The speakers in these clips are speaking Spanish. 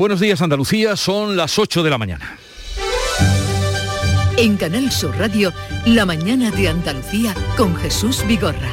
Buenos días Andalucía, son las 8 de la mañana. En Canal Sur Radio, La mañana de Andalucía con Jesús Vigorra.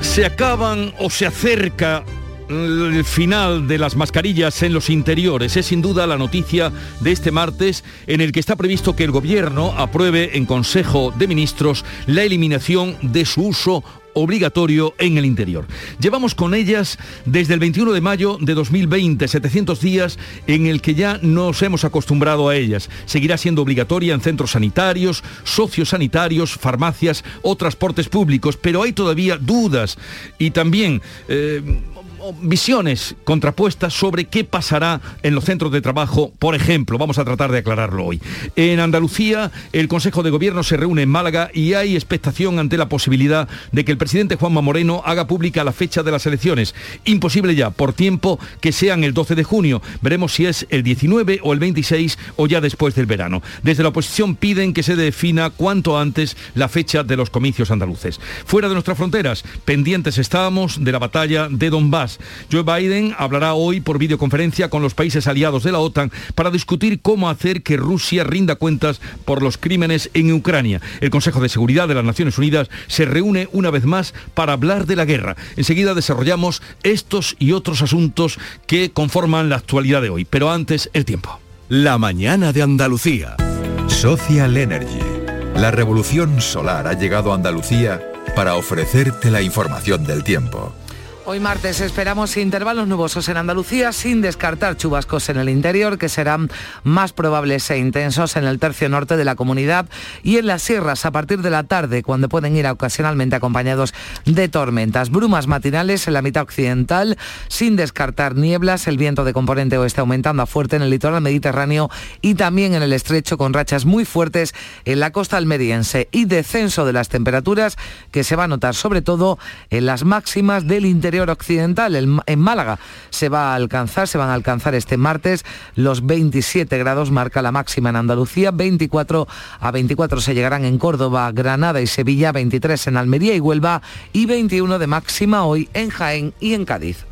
Se acaban o se acerca el final de las mascarillas en los interiores es sin duda la noticia de este martes en el que está previsto que el gobierno apruebe en Consejo de Ministros la eliminación de su uso obligatorio en el interior. Llevamos con ellas desde el 21 de mayo de 2020, 700 días en el que ya nos hemos acostumbrado a ellas. Seguirá siendo obligatoria en centros sanitarios, sociosanitarios, farmacias o transportes públicos, pero hay todavía dudas y también... Eh, visiones contrapuestas sobre qué pasará en los centros de trabajo, por ejemplo, vamos a tratar de aclararlo hoy. En Andalucía, el Consejo de Gobierno se reúne en Málaga y hay expectación ante la posibilidad de que el presidente Juanma Moreno haga pública la fecha de las elecciones. Imposible ya, por tiempo, que sean el 12 de junio. Veremos si es el 19 o el 26 o ya después del verano. Desde la oposición piden que se defina cuanto antes la fecha de los comicios andaluces. Fuera de nuestras fronteras, pendientes estábamos de la batalla de Donbass Joe Biden hablará hoy por videoconferencia con los países aliados de la OTAN para discutir cómo hacer que Rusia rinda cuentas por los crímenes en Ucrania. El Consejo de Seguridad de las Naciones Unidas se reúne una vez más para hablar de la guerra. Enseguida desarrollamos estos y otros asuntos que conforman la actualidad de hoy. Pero antes, el tiempo. La mañana de Andalucía. Social Energy. La revolución solar ha llegado a Andalucía para ofrecerte la información del tiempo. Hoy martes esperamos intervalos nubosos en Andalucía sin descartar chubascos en el interior que serán más probables e intensos en el tercio norte de la comunidad y en las sierras a partir de la tarde cuando pueden ir ocasionalmente acompañados de tormentas. Brumas matinales en la mitad occidental sin descartar nieblas, el viento de componente oeste aumentando a fuerte en el litoral mediterráneo y también en el estrecho con rachas muy fuertes en la costa almeriense y descenso de las temperaturas que se va a notar sobre todo en las máximas del interior occidental. En Málaga se va a alcanzar, se van a alcanzar este martes los 27 grados, marca la máxima en Andalucía, 24 a 24 se llegarán en Córdoba, Granada y Sevilla, 23 en Almería y Huelva y 21 de máxima hoy en Jaén y en Cádiz.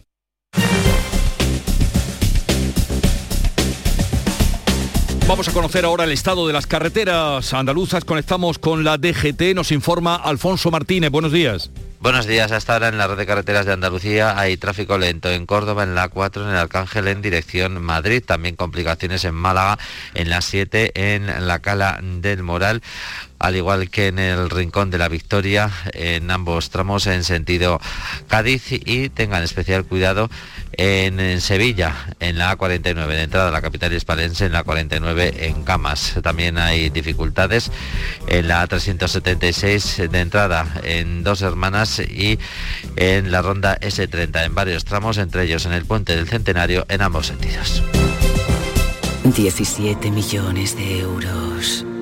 Vamos a conocer ahora el estado de las carreteras andaluzas. Conectamos con la DGT. Nos informa Alfonso Martínez. Buenos días. Buenos días. Hasta ahora en la red de carreteras de Andalucía hay tráfico lento en Córdoba, en la 4, en el Arcángel en dirección Madrid. También complicaciones en Málaga, en la 7, en la Cala del Moral al igual que en el Rincón de la Victoria, en ambos tramos en sentido Cádiz y tengan especial cuidado en, Sevilla, en la A49 de entrada a la capital hispalense, en la 49 en Camas. También hay dificultades en la A376 de entrada en Dos Hermanas y en la ronda S30 en varios tramos, entre ellos en el puente del Centenario en ambos sentidos. 17 millones de euros.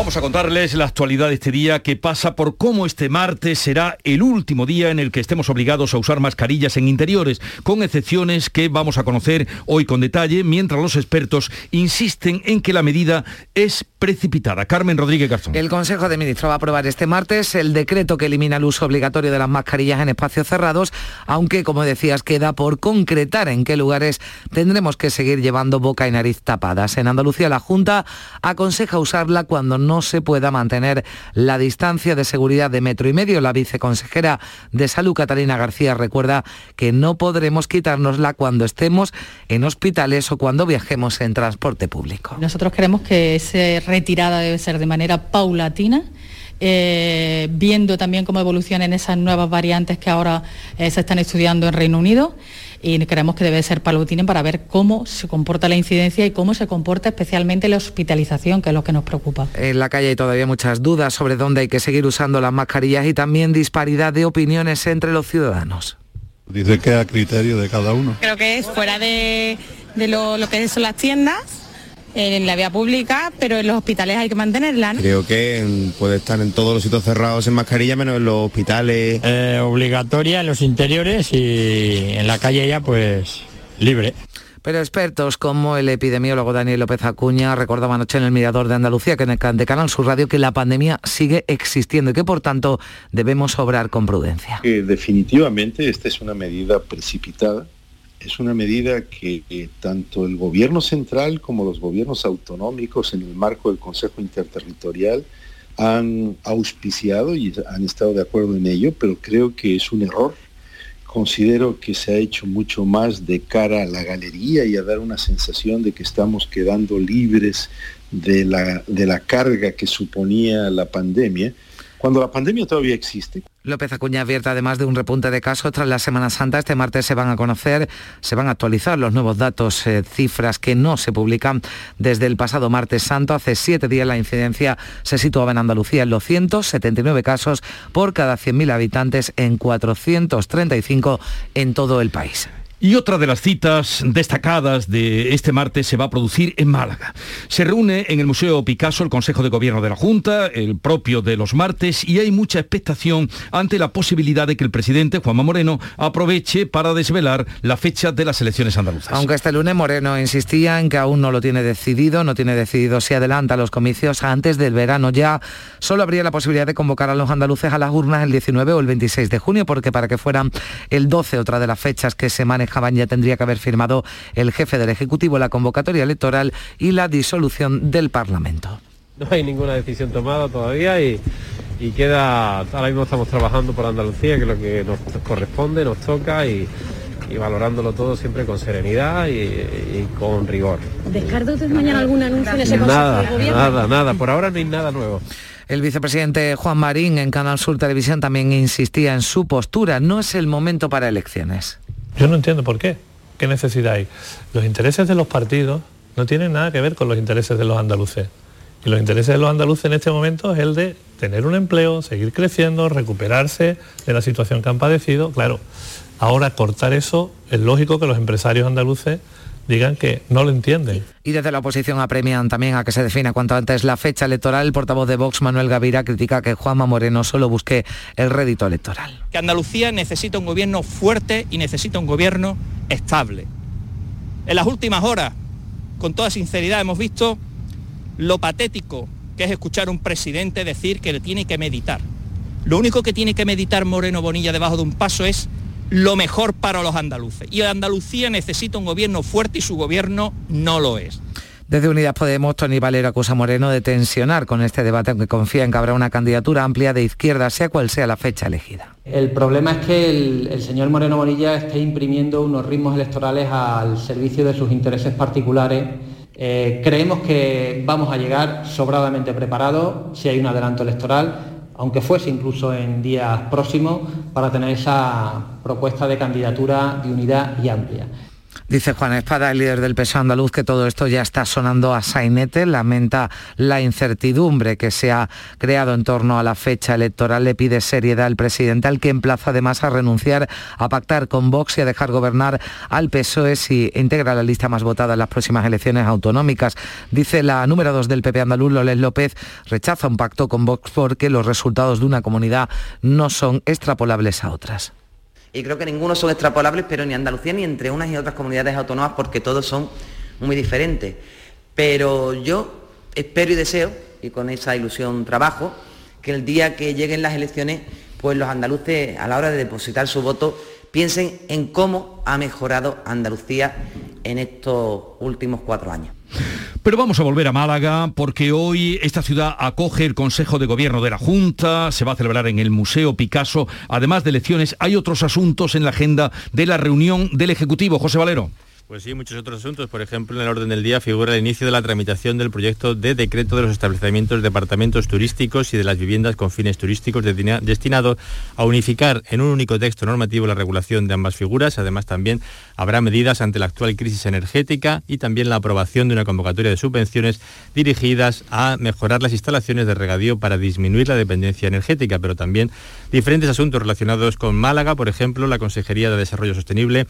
Vamos a contarles la actualidad de este día que pasa por cómo este martes será el último día en el que estemos obligados a usar mascarillas en interiores, con excepciones que vamos a conocer hoy con detalle, mientras los expertos insisten en que la medida es precipitada. Carmen Rodríguez Garzón. El Consejo de Ministros va a aprobar este martes el decreto que elimina el uso obligatorio de las mascarillas en espacios cerrados, aunque, como decías, queda por concretar en qué lugares tendremos que seguir llevando boca y nariz tapadas. En Andalucía la Junta aconseja usarla cuando no se pueda mantener la distancia de seguridad de metro y medio. La viceconsejera de Salud, Catalina García, recuerda que no podremos quitárnosla cuando estemos en hospitales o cuando viajemos en transporte público. Nosotros creemos que esa retirada debe ser de manera paulatina. Eh, viendo también cómo evolucionan esas nuevas variantes que ahora eh, se están estudiando en Reino Unido y creemos que debe ser palatino para ver cómo se comporta la incidencia y cómo se comporta especialmente la hospitalización, que es lo que nos preocupa. En la calle hay todavía muchas dudas sobre dónde hay que seguir usando las mascarillas y también disparidad de opiniones entre los ciudadanos. Dice que a criterio de cada uno. Creo que es fuera de, lo, lo que son las tiendas en la vía pública, pero en los hospitales hay que mantenerla. Creo que puede estar en todos los sitios cerrados en mascarilla, menos en los hospitales. Eh, obligatoria en los interiores y en la calle ya pues libre. Pero expertos como el epidemiólogo Daniel López Acuña recordaban anoche en el Mirador de Andalucía, que en el de Canal Sur Radio, que la pandemia sigue existiendo y que por tanto debemos obrar con prudencia. definitivamente esta es una medida precipitada es una medida que tanto el gobierno central como los gobiernos autonómicos en el marco del Consejo Interterritorial han auspiciado y han estado de acuerdo en ello, pero creo que es un error. Considero que se ha hecho mucho más de cara a la galería y a dar una sensación de que estamos quedando libres de la, de la carga que suponía la pandemia, cuando la pandemia todavía existe. López Acuña advierte además de un repunte de casos tras la Semana Santa. Este martes se van a conocer, se van a actualizar los nuevos datos, eh, cifras que no se publican desde el pasado martes santo. Hace siete días la incidencia se situaba en Andalucía en los 179 casos por cada 100.000 habitantes en 435 en todo el país. Y otra de las citas destacadas de este martes se va a producir en Málaga. Se reúne en el Museo Picasso el Consejo de Gobierno de la Junta, el propio de los martes, y hay mucha expectación ante la posibilidad de que el presidente, Juanma Moreno, aproveche para desvelar la fecha de las elecciones andaluzas. Aunque este lunes Moreno insistía en que aún no lo tiene decidido, no tiene decidido si adelanta los comicios antes del verano ya, solo habría la posibilidad de convocar a los andaluces a las urnas el 19 o el 26 de junio, porque para que fueran el 12 otra de las fechas que se manejan ya tendría que haber firmado el jefe del Ejecutivo la convocatoria electoral y la disolución del Parlamento. No hay ninguna decisión tomada todavía y, queda, ahora mismo estamos trabajando por Andalucía, que es lo que nos corresponde, nos toca y, valorándolo todo siempre con serenidad y, con rigor. ¿Descarta usted mañana algún anuncio en ese Nada, nada, nada, por ahora no hay nada nuevo. El vicepresidente Juan Marín en Canal Sur Televisión también insistía en su postura. No es el momento para elecciones. Yo no entiendo por qué. ¿Qué necesidad hay? Los intereses de los partidos no tienen nada que ver con los intereses de los andaluces. Y los intereses de los andaluces en este momento es el de tener un empleo, seguir creciendo, recuperarse de la situación que han padecido. Claro, ahora cortar eso es lógico que los empresarios andaluces digan que no lo entienden. Y desde la oposición apremian también a que se defina cuanto antes la fecha electoral. El portavoz de Vox, Manuel Gavira, critica que Juanma Moreno solo busque el rédito electoral. Que Andalucía necesita un gobierno fuerte y necesita un gobierno estable. En las últimas horas, con toda sinceridad, hemos visto lo patético que es escuchar a un presidente decir que le tiene que meditar. Lo único que tiene que meditar Moreno Bonilla debajo de un paso es lo mejor para los andaluces. Y Andalucía necesita un gobierno fuerte y su gobierno no lo es. Desde Unidas Podemos, Tony Valero acusa a Moreno de tensionar con este debate, aunque confía en que habrá una candidatura amplia de izquierda, sea cual sea la fecha elegida. El problema es que el, señor Moreno Bonilla esté imprimiendo unos ritmos electorales al servicio de sus intereses particulares. Eh, creemos que vamos a llegar sobradamente preparados si hay un adelanto electoral aunque fuese incluso en días próximos, para tener esa propuesta de candidatura de unidad y amplia. Dice Juan Espada, el líder del PSOE andaluz, que todo esto ya está sonando a sainete. Lamenta la incertidumbre que se ha creado en torno a la fecha electoral. Le pide seriedad al presidente, al que emplaza además a renunciar a pactar con Vox y a dejar gobernar al PSOE si integra la lista más votada en las próximas elecciones autonómicas. Dice la número dos del PP andaluz, Loles López, rechaza un pacto con Vox porque los resultados de una comunidad no son extrapolables a otras y creo que ninguno son extrapolables, pero ni Andalucía ni entre unas y otras comunidades autónomas porque todos son muy diferentes. Pero yo espero y deseo, y con esa ilusión trabajo, que el día que lleguen las elecciones, pues los andaluces a la hora de depositar su voto piensen en cómo ha mejorado Andalucía en estos últimos cuatro años. Pero vamos a volver a Málaga porque hoy esta ciudad acoge el Consejo de Gobierno de la Junta, se va a celebrar en el Museo Picasso. Además de elecciones, hay otros asuntos en la agenda de la reunión del Ejecutivo. José Valero. Pues sí, muchos otros asuntos. Por ejemplo, en el orden del día figura el inicio de la tramitación del proyecto de decreto de los establecimientos, departamentos turísticos y de las viviendas con fines turísticos destinado a unificar en un único texto normativo la regulación de ambas figuras. Además, también habrá medidas ante la actual crisis energética y también la aprobación de una convocatoria de subvenciones dirigidas a mejorar las instalaciones de regadío para disminuir la dependencia energética, pero también diferentes asuntos relacionados con Málaga. Por ejemplo, la Consejería de Desarrollo Sostenible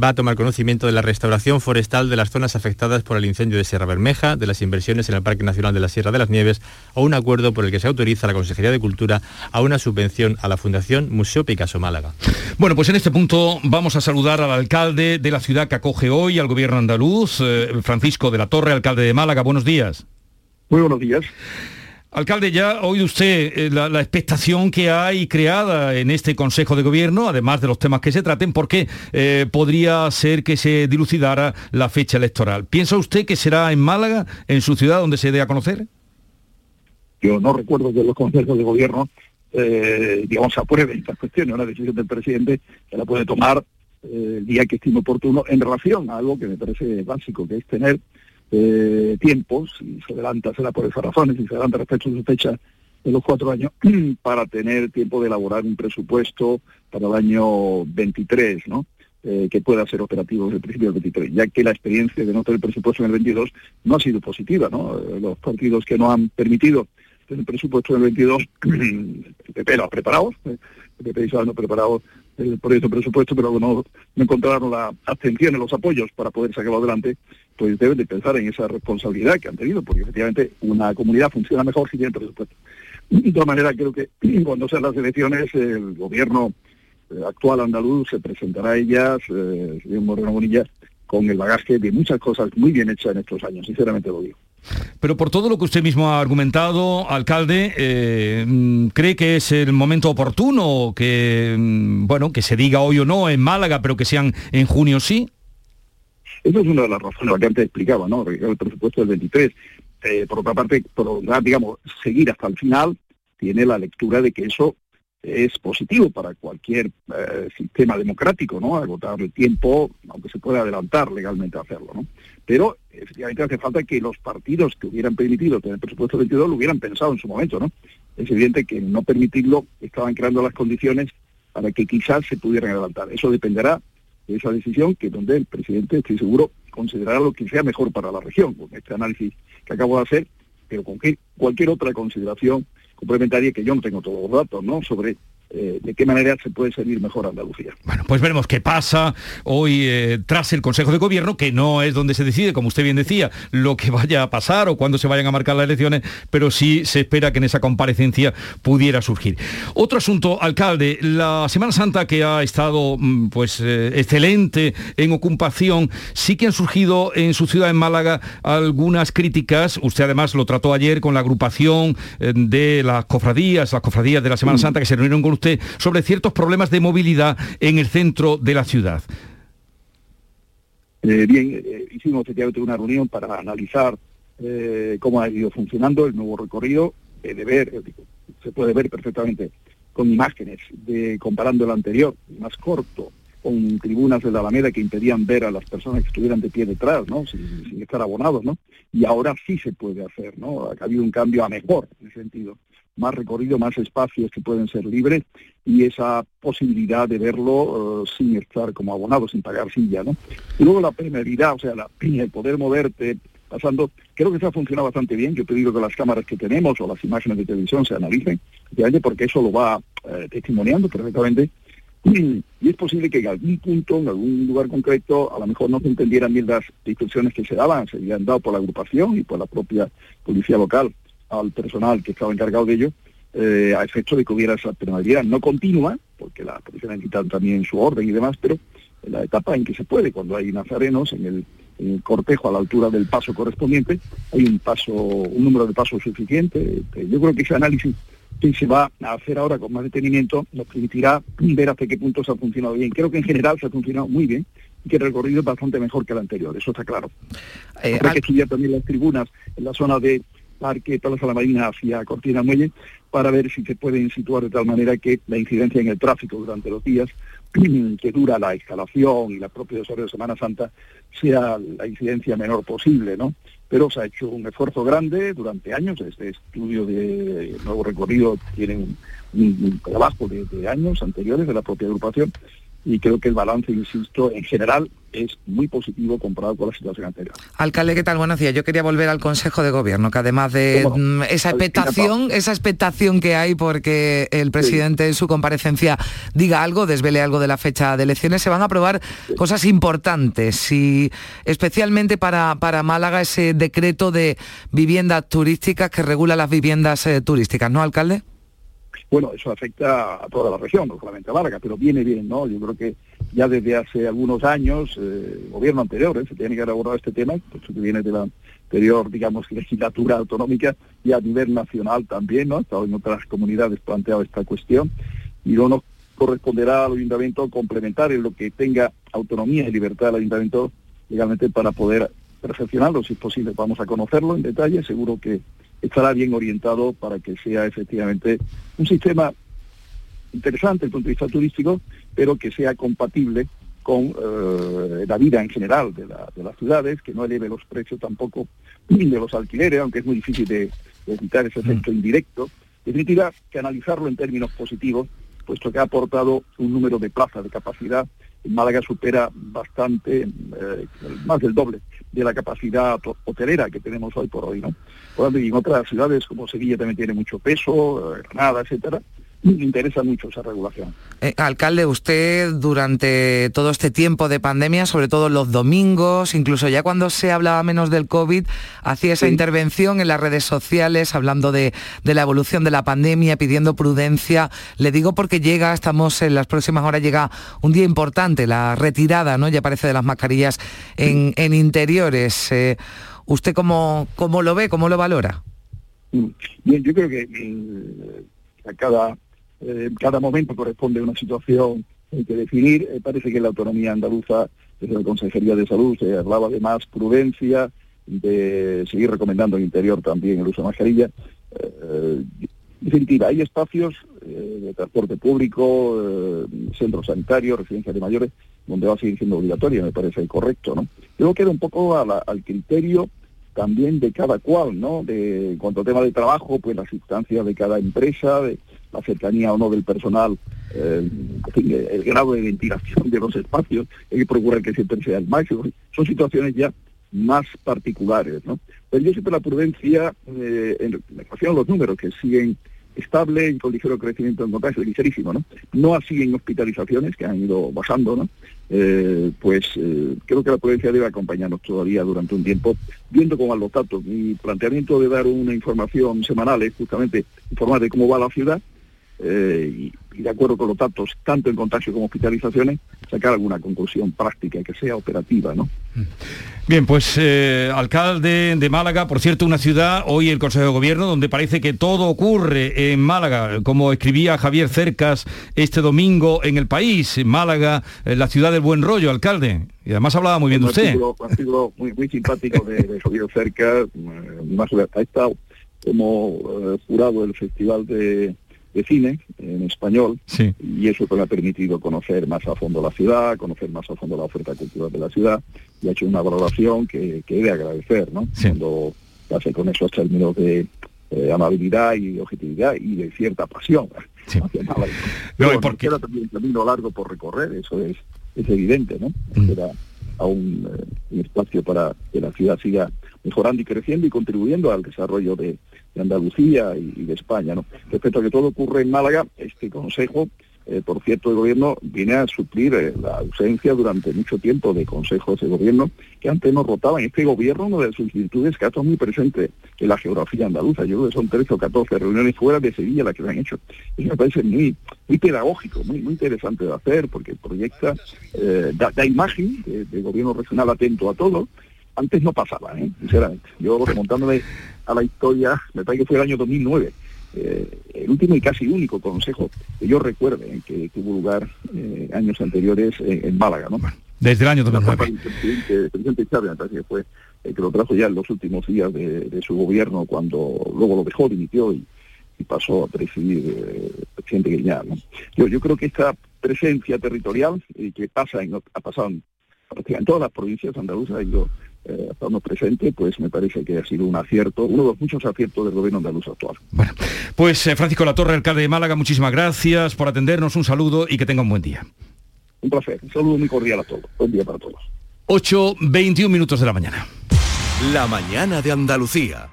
va a tomar conocimiento de la restauración forestal de las zonas afectadas por el incendio de Sierra Bermeja, de las inversiones en el Parque Nacional de la Sierra de las Nieves o un acuerdo por el que se autoriza a la Consejería de Cultura a una subvención a la Fundación Museo Picasso Málaga. Bueno, pues en este punto vamos a saludar al alcalde de la ciudad que acoge hoy al gobierno andaluz, eh, Francisco de la Torre, alcalde de Málaga. Buenos días. Muy buenos días. Alcalde, ya ha oído usted eh, la, expectación que hay creada en este Consejo de Gobierno, además de los temas que se traten, porque eh, podría ser que se dilucidara la fecha electoral. ¿Piensa usted que será en Málaga, en su ciudad, donde se dé a conocer? Yo no recuerdo que los consejos de gobierno, eh, digamos, aprueben estas cuestiones. Una decisión del presidente que la puede tomar el día que estime oportuno en relación a algo que me parece básico, que es tener eh, tiempos, y se adelanta, será por esas razones, y se adelanta respecto a su fecha de los cuatro años, para tener tiempo de elaborar un presupuesto para el año 23, ¿no? Eh, que pueda ser operativo desde el principio del 23, ya que la experiencia de no tener presupuesto en el 22 no ha sido positiva, ¿no? Eh, los partidos que no han permitido tener presupuesto en el 22, el PP lo ha preparado, el PP y no preparado el proyecto de presupuesto, pero no, no encontraron la abstención en los apoyos para poder sacarlo adelante, pues deben de pensar en esa responsabilidad que han tenido, porque efectivamente una comunidad funciona mejor si tiene presupuesto. De todas maneras, creo que cuando sean las elecciones, el gobierno eh, actual andaluz se presentará a ellas, eh, señor Moreno Bonilla, con el bagaje de muchas cosas muy bien hechas en estos años, sinceramente lo digo. Pero por todo lo que usted mismo ha argumentado, alcalde, eh, mm, ¿cree que es el momento oportuno que, mm, bueno, que se diga hoy o no en Málaga, pero que sean en junio sí? Eso es una de las razones que antes explicaba, ¿no? El presupuesto del 23. Eh, por otra parte, por, digamos, seguir hasta el final, tiene la lectura de que eso es positivo para cualquier eh, sistema democrático, ¿no? Agotar el tiempo, aunque se pueda adelantar legalmente a hacerlo, ¿no? Pero efectivamente hace falta que los partidos que hubieran permitido tener presupuesto 22 lo hubieran pensado en su momento, ¿no? Es evidente que no permitirlo estaban creando las condiciones para que quizás se pudieran adelantar. Eso dependerá de esa decisión que donde el presidente, estoy seguro, considerará lo que sea mejor para la región, con este análisis que acabo de hacer, pero con cualquier otra consideración complementaria que yo no tengo todos los datos, ¿no? Sobre eh, de qué manera se puede servir mejor a Andalucía. Bueno, pues veremos qué pasa hoy eh, tras el Consejo de Gobierno, que no es donde se decide, como usted bien decía, lo que vaya a pasar o cuándo se vayan a marcar las elecciones, pero sí se espera que en esa comparecencia pudiera surgir. Otro asunto, alcalde, la Semana Santa que ha estado mm, pues eh, excelente en ocupación, sí que han surgido en su ciudad, en Málaga, algunas críticas, usted además lo trató ayer con la agrupación de las cofradías, las cofradías de la Semana mm. Santa que se reunieron con sobre ciertos problemas de movilidad en el centro de la ciudad. Eh, bien, eh, hicimos efectivamente una reunión para analizar eh, cómo ha ido funcionando el nuevo recorrido, de ver, se puede ver perfectamente con imágenes, de, comparando el anterior, más corto, con tribunas de la Alameda que impedían ver a las personas que estuvieran de pie detrás, ¿no? Sin, estar abonados, ¿no? Y ahora sí se puede hacer, ¿no? Ha habido un cambio a mejor en ese sentido. Más recorrido, más espacios que pueden ser libres y esa posibilidad de verlo eh, sin estar como abonado, sin pagar silla, ¿no? Y luego la permeabilidad, o sea, el poder moverte pasando, creo que eso ha funcionado bastante bien. Yo he pedido que las cámaras que tenemos o las imágenes de televisión se analicen, porque eso lo va eh, testimoniando perfectamente. Y, es posible que en algún punto, en algún lugar concreto, a lo mejor no se entendieran bien las instrucciones que se daban, se habían dado por la agrupación y por la propia policía local al personal que estaba encargado de ello, eh, a efecto de que hubiera esa penalidad no continua, porque la policía necesita también su orden y demás, pero en la etapa en que se puede, cuando hay nazarenos, en el, cortejo a la altura del paso correspondiente, hay un paso, un número de pasos suficiente. Yo creo que ese análisis que se va a hacer ahora con más detenimiento nos permitirá ver hasta qué punto se ha funcionado bien. Creo que en general se ha funcionado muy bien y que el recorrido es bastante mejor que el anterior, eso está claro. Eh, hay que estudiar también las tribunas en la zona de Parque Plaza la Marina hacia Cortina Muelle para ver si se pueden situar de tal manera que la incidencia en el tráfico durante los días que dura la instalación y la propia desarrollo de Semana Santa sea la incidencia menor posible, ¿no? Pero se ha hecho un esfuerzo grande durante años, este estudio de nuevo recorrido tiene un, trabajo de años anteriores de la propia agrupación y creo que el balance, insisto, en general es muy positivo comparado con la situación anterior. Alcalde, ¿qué tal? Buenos días. Yo quería volver al Consejo de Gobierno, que además de mm, esa expectación, esa expectación que hay porque el presidente en su comparecencia diga algo, desvele algo de la fecha de elecciones, se van a aprobar cosas importantes y especialmente para, para Málaga ese decreto de viviendas turísticas que regula las viviendas eh, turísticas, ¿no, alcalde? Bueno, eso afecta a toda la región, no solamente a Málaga, pero viene bien, ¿no? Yo creo que ya desde hace algunos años, eh, gobierno anterior ¿eh? se tiene que abordado este tema, pues que viene de la anterior, digamos, legislatura autonómica y a nivel nacional también, ¿no? Estado en otras comunidades planteado esta cuestión y no nos corresponderá al ayuntamiento complementar en lo que tenga autonomía y libertad del ayuntamiento legalmente para poder perfeccionarlo, si es posible. Vamos a conocerlo en detalle, seguro que estará bien orientado para que sea efectivamente un sistema interesante desde el punto de vista turístico, pero que sea compatible con eh, la vida en general de, las ciudades, que no eleve los precios tampoco de los alquileres, aunque es muy difícil de, evitar ese efecto mm. indirecto. En definitiva, que analizarlo en términos positivos, puesto que ha aportado un número de plazas de capacidad Málaga supera bastante, eh, más del doble de la capacidad hotelera que tenemos hoy por hoy, ¿no? Por y en otras ciudades como Sevilla también tiene mucho peso, eh, Granada, etcétera, me interesa mucho esa regulación. Eh, alcalde, usted durante todo este tiempo de pandemia, sobre todo los domingos, incluso ya cuando se hablaba menos del COVID, hacía esa intervención en las redes sociales hablando de, la evolución de la pandemia, pidiendo prudencia. Le digo porque llega, estamos en las próximas horas, llega un día importante, la retirada, ¿no? Ya parece de las mascarillas en, interiores. Eh, ¿Usted cómo, cómo lo ve, cómo lo valora? Mm, bien, yo creo que mm, a cada eh, cada momento corresponde a una situación que definir. Eh, parece que la autonomía andaluza, desde la Consejería de Salud, se hablaba de más prudencia, de seguir recomendando en interior también el uso de mascarilla. Eh, definitiva, hay espacios de transporte público, centros sanitarios, residencias de mayores, donde va a seguir siendo obligatoria, me parece correcto, ¿no? Luego queda un poco al criterio también de cada cual, ¿no? De, en cuanto al tema de trabajo, pues las instancias de cada empresa, de, la cercanía o no del personal, eh, el grado de ventilación de los espacios, hay que procurar que siempre sea el máximo. Son situaciones ya más particulares, ¿no? Pero yo siempre la prudencia, eh, en relación a los números que siguen estable y con ligero crecimiento en contagio, ligerísimo, ¿no? No así en hospitalizaciones, que han ido bajando, ¿no? Eh, pues creo que la prudencia debe acompañarnos todavía durante un tiempo, viendo cómo van los datos. Mi planteamiento de dar una información semanal es justamente informar de cómo va la ciudad, eh, y, de acuerdo con los datos, tanto en contagio como hospitalizaciones, sacar alguna conclusión práctica que sea operativa, ¿no? Bien, pues eh, alcalde de Málaga, por cierto, una ciudad, hoy el Consejo de Gobierno, donde parece que todo ocurre en Málaga, como escribía Javier Cercas este domingo en el país, Málaga, eh, la ciudad del buen rollo, alcalde. Y además hablaba muy bien de usted. Un artículo muy, muy simpático de, Javier Cercas, más ha estado como jurado del Festival de de cine en español y eso me ha permitido conocer más a fondo la ciudad, conocer más a fondo la oferta cultural de la ciudad y ha hecho una valoración que, que he de agradecer, ¿no? Cuando hace con esos términos de, eh, amabilidad y objetividad y de cierta pasión hacia Málaga. No, porque... Queda también un camino largo por recorrer, eso es, es evidente, ¿no? Mm. Eh, un espacio para que la ciudad siga mejorando y creciendo y contribuyendo al desarrollo de, Andalucía y, y, de España. ¿no? Respecto a que todo ocurre en Málaga, este Consejo eh, por cierto, el gobierno viene a suplir eh, la ausencia durante mucho tiempo de consejos de gobierno que antes no rotaban. Este gobierno, una de sus virtudes que ha estado muy presente en la geografía andaluza. Yo creo que son 13 o 14 reuniones fuera de Sevilla las que se han hecho. Eso me parece muy, muy pedagógico, muy, interesante de hacer, porque proyecta, eh, da, imagen de, gobierno regional atento a todo. Antes no pasaba, sinceramente. Yo remontándome a la historia, me parece que fue el año 2009 eh, el último y casi único consejo que yo recuerde que tuvo lugar eh, años anteriores en, Málaga, ¿no? Desde el año 2009. El presidente, Chávez, que fue el que lo trajo ya en los últimos días de, su gobierno, cuando luego lo dejó, dimitió y, pasó a presidir eh, el presidente Guiñar. ¿no? Yo, yo creo que esta presencia territorial que pasa en, ha pasado en, en todas las provincias andaluzas, y yo eh, estamos presentes, pues me parece que ha sido un acierto, uno de los muchos aciertos del gobierno andaluz actual. Bueno, pues eh, Francisco Latorre, alcalde de Málaga, muchísimas gracias por atendernos, un saludo y que tenga un buen día. Un placer, un saludo muy cordial a todos, buen día para todos. 8, 21 minutos de la mañana. La mañana de Andalucía.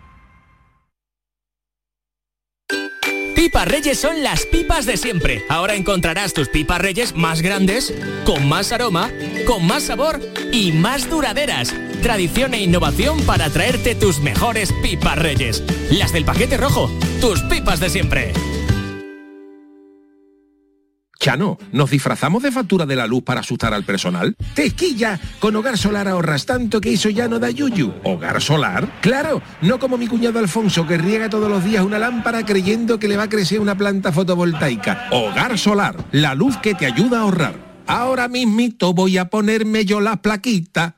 Pipas Reyes son las pipas de siempre. Ahora encontrarás tus pipas Reyes más grandes, con más aroma, con más sabor y más duraderas. Tradición e innovación para traerte tus mejores pipas Reyes. Las del paquete rojo, tus pipas de siempre. Chano, ¿nos disfrazamos de factura de la luz para asustar al personal? ¡Tequilla! Con Hogar Solar ahorras tanto que eso ya no da yuyu. ¿Hogar Solar? Claro, no como mi cuñado Alfonso que riega todos los días una lámpara creyendo que le va a crecer una planta fotovoltaica. Hogar Solar, la luz que te ayuda a ahorrar. Ahora mismito voy a ponerme yo la plaquita.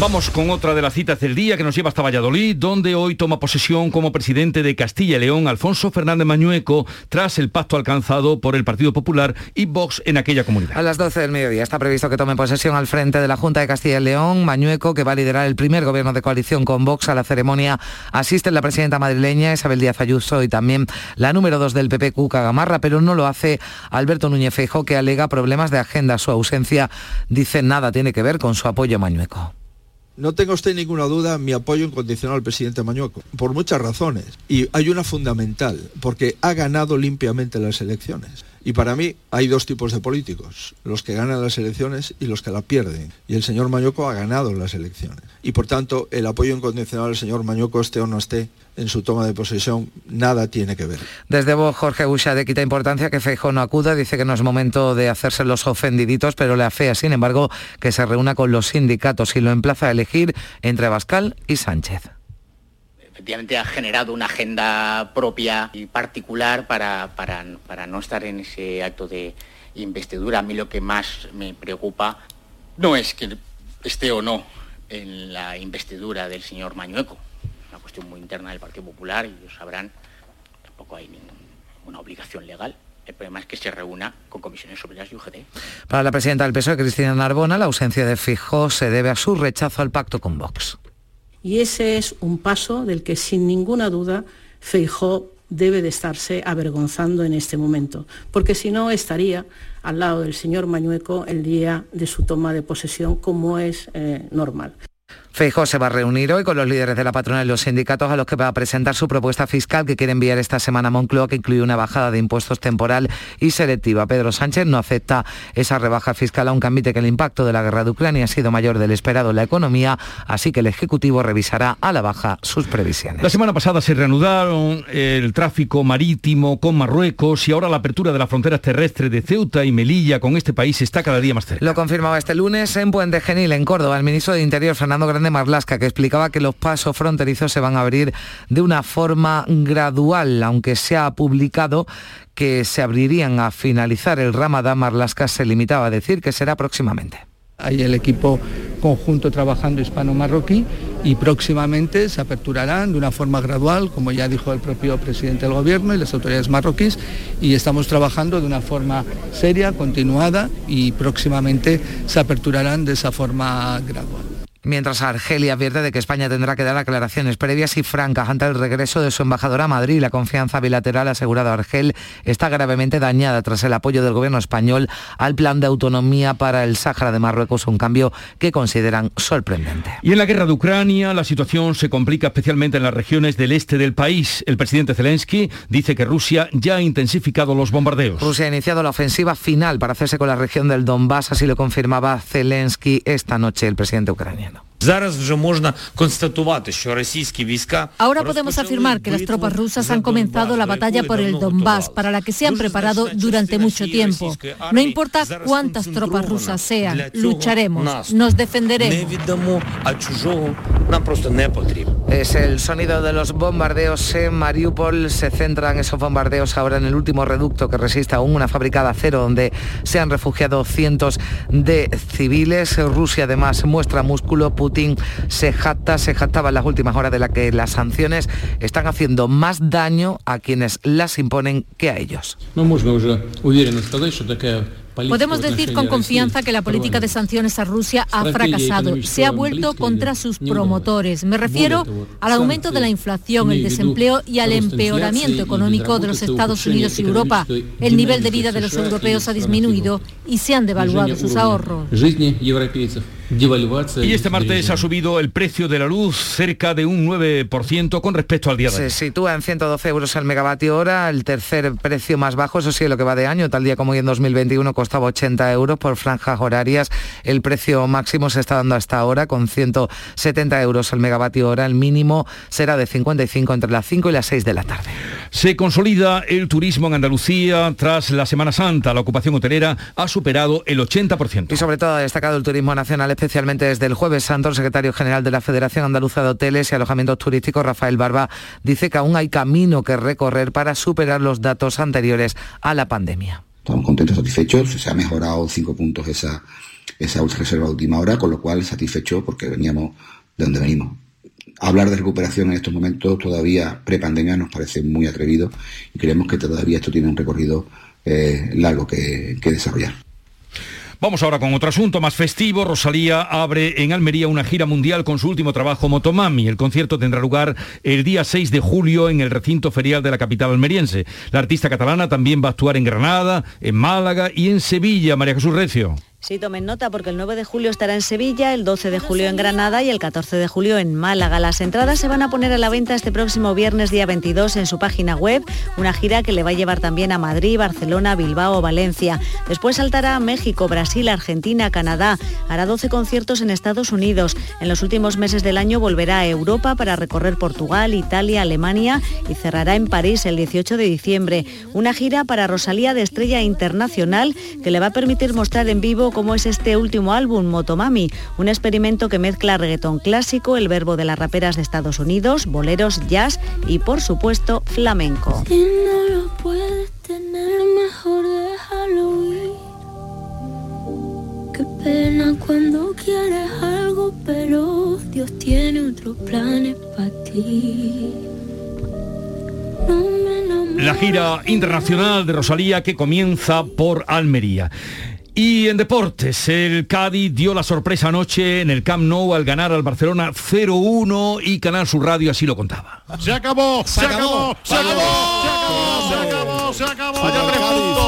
Vamos con otra de las citas del día que nos lleva hasta Valladolid, donde hoy toma posesión como presidente de Castilla y León Alfonso Fernández Mañueco, tras el pacto alcanzado por el Partido Popular y Vox en aquella comunidad. A las 12 del mediodía está previsto que tome posesión al frente de la Junta de Castilla y León Mañueco, que va a liderar el primer gobierno de coalición con Vox. A la ceremonia asiste la presidenta madrileña Isabel Díaz Ayuso y también la número 2 del PP, Cuca Gamarra, pero no lo hace Alberto Núñez Feijo, que alega problemas de agenda. Su ausencia, dice, nada tiene que ver con su apoyo a Mañueco. No tenga usted ninguna duda mi apoyo incondicional al presidente Mañueco, por muchas razones. Y hay una fundamental, porque ha ganado limpiamente las elecciones. Y para mí hay dos tipos de políticos, los que ganan las elecciones y los que la pierden. Y el señor Mañueco ha ganado las elecciones. Y por tanto, el apoyo incondicional al señor Mañueco, esté o no esté, en su toma de posesión nada tiene que ver. Desde vos, Jorge de quita importancia que Feijóo no acuda, dice que no es momento de hacerse los ofendiditos, pero le afea, sin embargo, que se reúna con los sindicatos y lo emplaza a elegir entre Bascal y Sánchez efectivamente ha generado una agenda propia y particular para, para, para, no estar en ese acto de investidura. A mí lo que más me preocupa no es que esté o no en la investidura del señor Mañueco, cuestión muy interna del Partido Popular y ellos sabrán, tampoco hay ninguna obligación legal. El problema es que se reúna con comisiones obreras y UGT. Para la presidenta del PSOE, Cristina Narbona, la ausencia de Fijó se debe a su rechazo al pacto con Vox. Y ese es un paso del que sin ninguna duda Feijó debe de estarse avergonzando en este momento, porque si no estaría al lado del señor Mañueco el día de su toma de posesión como es eh, normal. Feijóo se va a reunir hoy con los líderes de la patronal y los sindicatos a los que va a presentar su propuesta fiscal que quiere enviar esta semana a Moncloa que incluye una bajada de impuestos temporal y selectiva. Pedro Sánchez no acepta esa rebaja fiscal aunque admite que el impacto de la guerra de Ucrania ha sido mayor del esperado en la economía, así que el Ejecutivo revisará a la baja sus previsiones. La semana pasada se reanudaron el tráfico marítimo con Marruecos y ahora la apertura de las fronteras terrestres de Ceuta y Melilla con este país está cada día más cerca. Lo confirmaba este lunes en Puente Genil, en Córdoba, el ministro de Interior, Fernando Grande Marlasca, que explicaba que los pasos fronterizos se van a abrir de una forma gradual, aunque se ha publicado que se abrirían a finalizar el Ramadán, Marlasca se limitaba a decir que será próximamente. Hay el equipo conjunto trabajando hispano-marroquí y próximamente se aperturarán de una forma gradual, como ya dijo el propio presidente del gobierno y las autoridades marroquíes, y estamos trabajando de una forma seria, continuada y próximamente se aperturarán de esa forma gradual. Mientras Argelia advierte de que España tendrá que dar aclaraciones previas y francas ante el regreso de su embajadora a Madrid, la confianza bilateral asegurada a Argel está gravemente dañada tras el apoyo del gobierno español al plan de autonomía para el Sáhara de Marruecos, un cambio que consideran sorprendente. Y en la guerra de Ucrania la situación se complica especialmente en las regiones del este del país. El presidente Zelensky dice que Rusia ya ha intensificado los bombardeos. Rusia ha iniciado la ofensiva final para hacerse con la región del Donbass, así lo confirmaba Zelensky esta noche el presidente ucraniano. Ahora podemos afirmar que las tropas rusas han comenzado la batalla por el Donbass, para la que se han preparado durante mucho tiempo. No importa cuántas tropas rusas sean, lucharemos, nos defenderemos. Es el sonido de los bombardeos en Mariupol. Se centran esos bombardeos ahora en el último reducto que resiste aún una fábrica de acero donde se han refugiado cientos de civiles. Rusia además muestra músculo. Putin se jacta, se jactaba en las últimas horas de la que las sanciones están haciendo más daño a quienes las imponen que a ellos. Podemos decir con confianza que la política de sanciones a Rusia ha fracasado. Se ha vuelto contra sus promotores. Me refiero al aumento de la inflación, el desempleo y al empeoramiento económico de los Estados Unidos y Europa. El nivel de vida de los europeos ha disminuido y se han devaluado sus ahorros. Y este martes ha subido el precio de la luz cerca de un 9% con respecto al día de hoy. Se sitúa en 112 euros al megavatio hora, el tercer precio más bajo, eso sí, lo que va de año, tal día como hoy en 2021 costaba 80 euros por franjas horarias. El precio máximo se está dando hasta ahora con 170 euros al megavatio hora, el mínimo será de 55 entre las 5 y las 6 de la tarde. Se consolida el turismo en Andalucía tras la Semana Santa. La ocupación hotelera ha superado el 80%. Y sobre todo ha destacado el turismo nacional especialmente desde el jueves santo, el secretario general de la Federación Andaluza de Hoteles y Alojamientos Turísticos, Rafael Barba, dice que aún hay camino que recorrer para superar los datos anteriores a la pandemia. Estamos contentos, satisfechos, se ha mejorado cinco puntos esa, esa reserva de última hora, con lo cual satisfecho porque veníamos de donde venimos. Hablar de recuperación en estos momentos todavía pre-pandemia nos parece muy atrevido y creemos que todavía esto tiene un recorrido eh, largo que, que desarrollar. Vamos ahora con otro asunto más festivo. Rosalía abre en Almería una gira mundial con su último trabajo Motomami. El concierto tendrá lugar el día 6 de julio en el recinto ferial de la capital almeriense. La artista catalana también va a actuar en Granada, en Málaga y en Sevilla. María Jesús Recio. Sí, tomen nota porque el 9 de julio estará en Sevilla, el 12 de julio en Granada y el 14 de julio en Málaga. Las entradas se van a poner a la venta este próximo viernes día 22 en su página web, una gira que le va a llevar también a Madrid, Barcelona, Bilbao, Valencia. Después saltará a México, Brasil, Argentina, Canadá. Hará 12 conciertos en Estados Unidos. En los últimos meses del año volverá a Europa para recorrer Portugal, Italia, Alemania y cerrará en París el 18 de diciembre. Una gira para Rosalía de estrella internacional que le va a permitir mostrar en vivo como es este último álbum, Motomami, un experimento que mezcla reggaetón clásico, el verbo de las raperas de Estados Unidos, boleros, jazz y por supuesto flamenco. Qué pena cuando quieres algo, pero Dios tiene otros planes para ti. La gira internacional de Rosalía que comienza por Almería. Y en deportes, el Cádiz dio la sorpresa anoche en el Camp Nou al ganar al Barcelona 0-1 y Canal Sur Radio así lo contaba. Se acabó, se, acabó, se acabó, se acabó, se acabó, se acabó.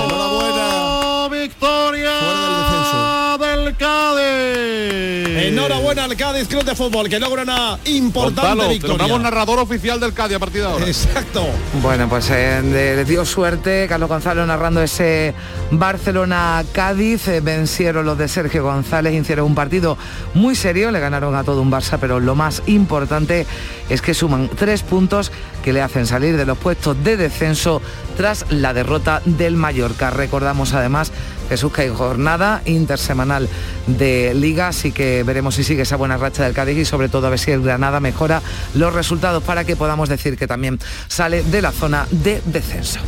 Enhorabuena. Al Cádiz Club de Fútbol, que logra una importante Gonzalo, te victoria. narrador oficial del Cádiz a partir de ahora. Exacto. Bueno, pues eh, le, le dio suerte Carlos Gonzalo narrando ese Barcelona-Cádiz. Eh, vencieron los de Sergio González, hicieron un partido muy serio, le ganaron a todo un Barça, pero lo más importante es que suman tres puntos que le hacen salir de los puestos de descenso tras la derrota del Mallorca. Recordamos además Jesús que hay jornada intersemanal de liga, así que veremos si sigue esa buena racha del Cádiz y sobre todo a ver si el Granada mejora los resultados para que podamos decir que también sale de la zona de descenso.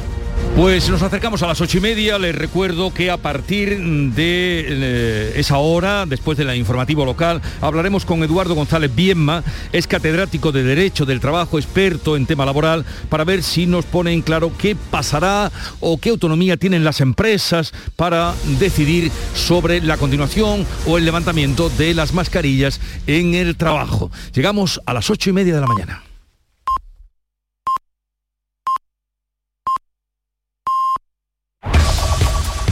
Pues nos acercamos a las ocho y media. Les recuerdo que a partir de eh, esa hora, después del informativo local, hablaremos con Eduardo González Bienma, es catedrático de Derecho del Trabajo, experto en tema laboral, para ver si nos pone en claro qué pasará o qué autonomía tienen las empresas para decidir sobre la continuación o el levantamiento de las mascarillas en el trabajo. Llegamos a las ocho y media de la mañana.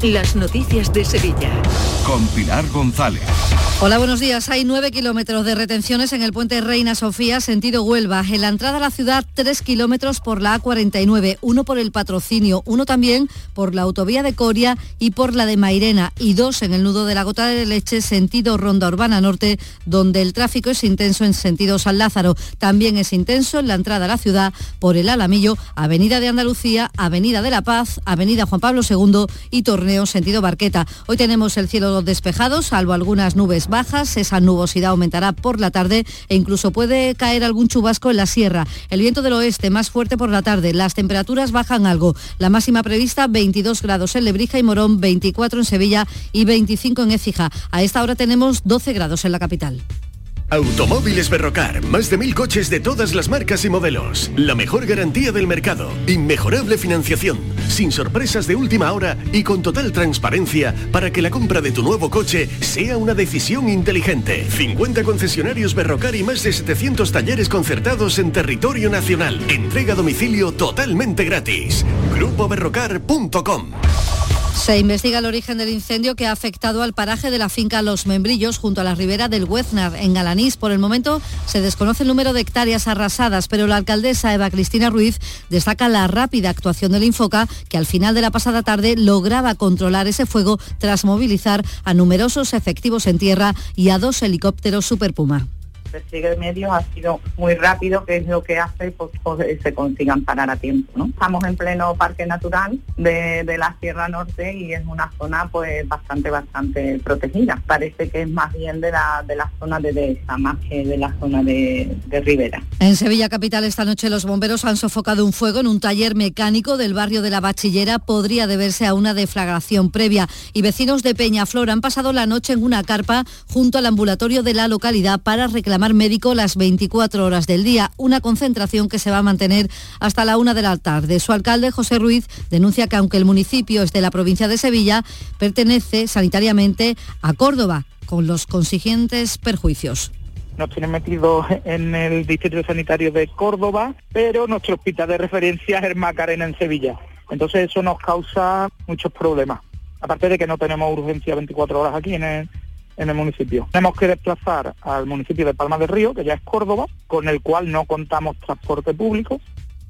las noticias de Sevilla. Con Pilar González. Hola, buenos días. Hay nueve kilómetros de retenciones en el puente Reina Sofía, sentido Huelva. En la entrada a la ciudad, tres kilómetros por la A49, uno por el patrocinio, uno también por la autovía de Coria y por la de Mairena, y dos en el nudo de la Gota de Leche, sentido Ronda Urbana Norte, donde el tráfico es intenso en sentido San Lázaro. También es intenso en la entrada a la ciudad por el Alamillo, Avenida de Andalucía, Avenida de la Paz, Avenida Juan Pablo II y Torneo sentido Barqueta. Hoy tenemos el cielo despejado, salvo algunas nubes bajas. Esa nubosidad aumentará por la tarde e incluso puede caer algún chubasco en la sierra. El viento del oeste más fuerte por la tarde. Las temperaturas bajan algo. La máxima prevista 22 grados en Lebrija y Morón, 24 en Sevilla y 25 en Écija. A esta hora tenemos 12 grados en la capital. Automóviles Berrocar, más de mil coches de todas las marcas y modelos. La mejor garantía del mercado, inmejorable financiación, sin sorpresas de última hora y con total transparencia para que la compra de tu nuevo coche sea una decisión inteligente. 50 concesionarios Berrocar y más de 700 talleres concertados en territorio nacional. Entrega a domicilio totalmente gratis. GrupoBerrocar.com Se investiga el origen del incendio que ha afectado al paraje de la finca Los Membrillos junto a la ribera del Hueznar, en Por el momento se desconoce el número de hectáreas arrasadas, pero la alcaldesa Eva Cristina Ruiz destaca la rápida actuación del Infoca, que al final de la pasada tarde lograba controlar ese fuego tras movilizar a numerosos efectivos en tierra y a dos helicópteros Super Puma despliegue de medios ha sido muy rápido, que es lo que hace pues, pues, se consigan parar a tiempo. ¿no? Estamos en pleno parque natural de, de, la Sierra Norte y es una zona pues bastante, bastante protegida. Parece que es más bien de la, de la zona de dehesa, más que de la zona de, de Ribera. En Sevilla Capital esta noche los bomberos han sofocado un fuego en un taller mecánico del barrio de la Bachillera. Podría deberse a una deflagración previa. Y vecinos de Peñaflor han pasado la noche en una carpa junto al ambulatorio de la localidad para reclamar médico las 24 horas del día, una concentración que se va a mantener hasta la una de la tarde. Su alcalde, José Ruiz, denuncia que aunque el municipio es de la provincia de Sevilla, pertenece sanitariamente a Córdoba, con los consiguientes perjuicios nos tienen metidos en el distrito sanitario de Córdoba, pero nuestro hospital de referencia es el Macarena en Sevilla. Entonces eso nos causa muchos problemas. Aparte de que no tenemos urgencia 24 horas aquí en el, en el municipio. Tenemos que desplazar al municipio de Palma del Río, que ya es Córdoba, con el cual no contamos transporte público.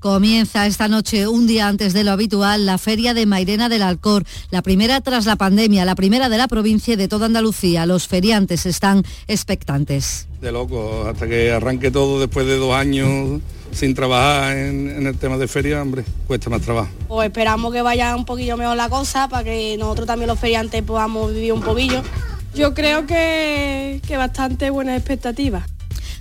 Comienza esta noche, un día antes de lo habitual, la Feria de Mairena del Alcor, la primera tras la pandemia, la primera de la provincia y de toda Andalucía. Los feriantes están expectantes. De loco, hasta que arranque todo después de dos años sin trabajar en, en, el tema de feria, hombre, cuesta más trabajo. Pues esperamos que vaya un poquillo mejor la cosa para que nosotros también los feriantes podamos vivir un poquillo. Yo creo que, que bastante buenas expectativas.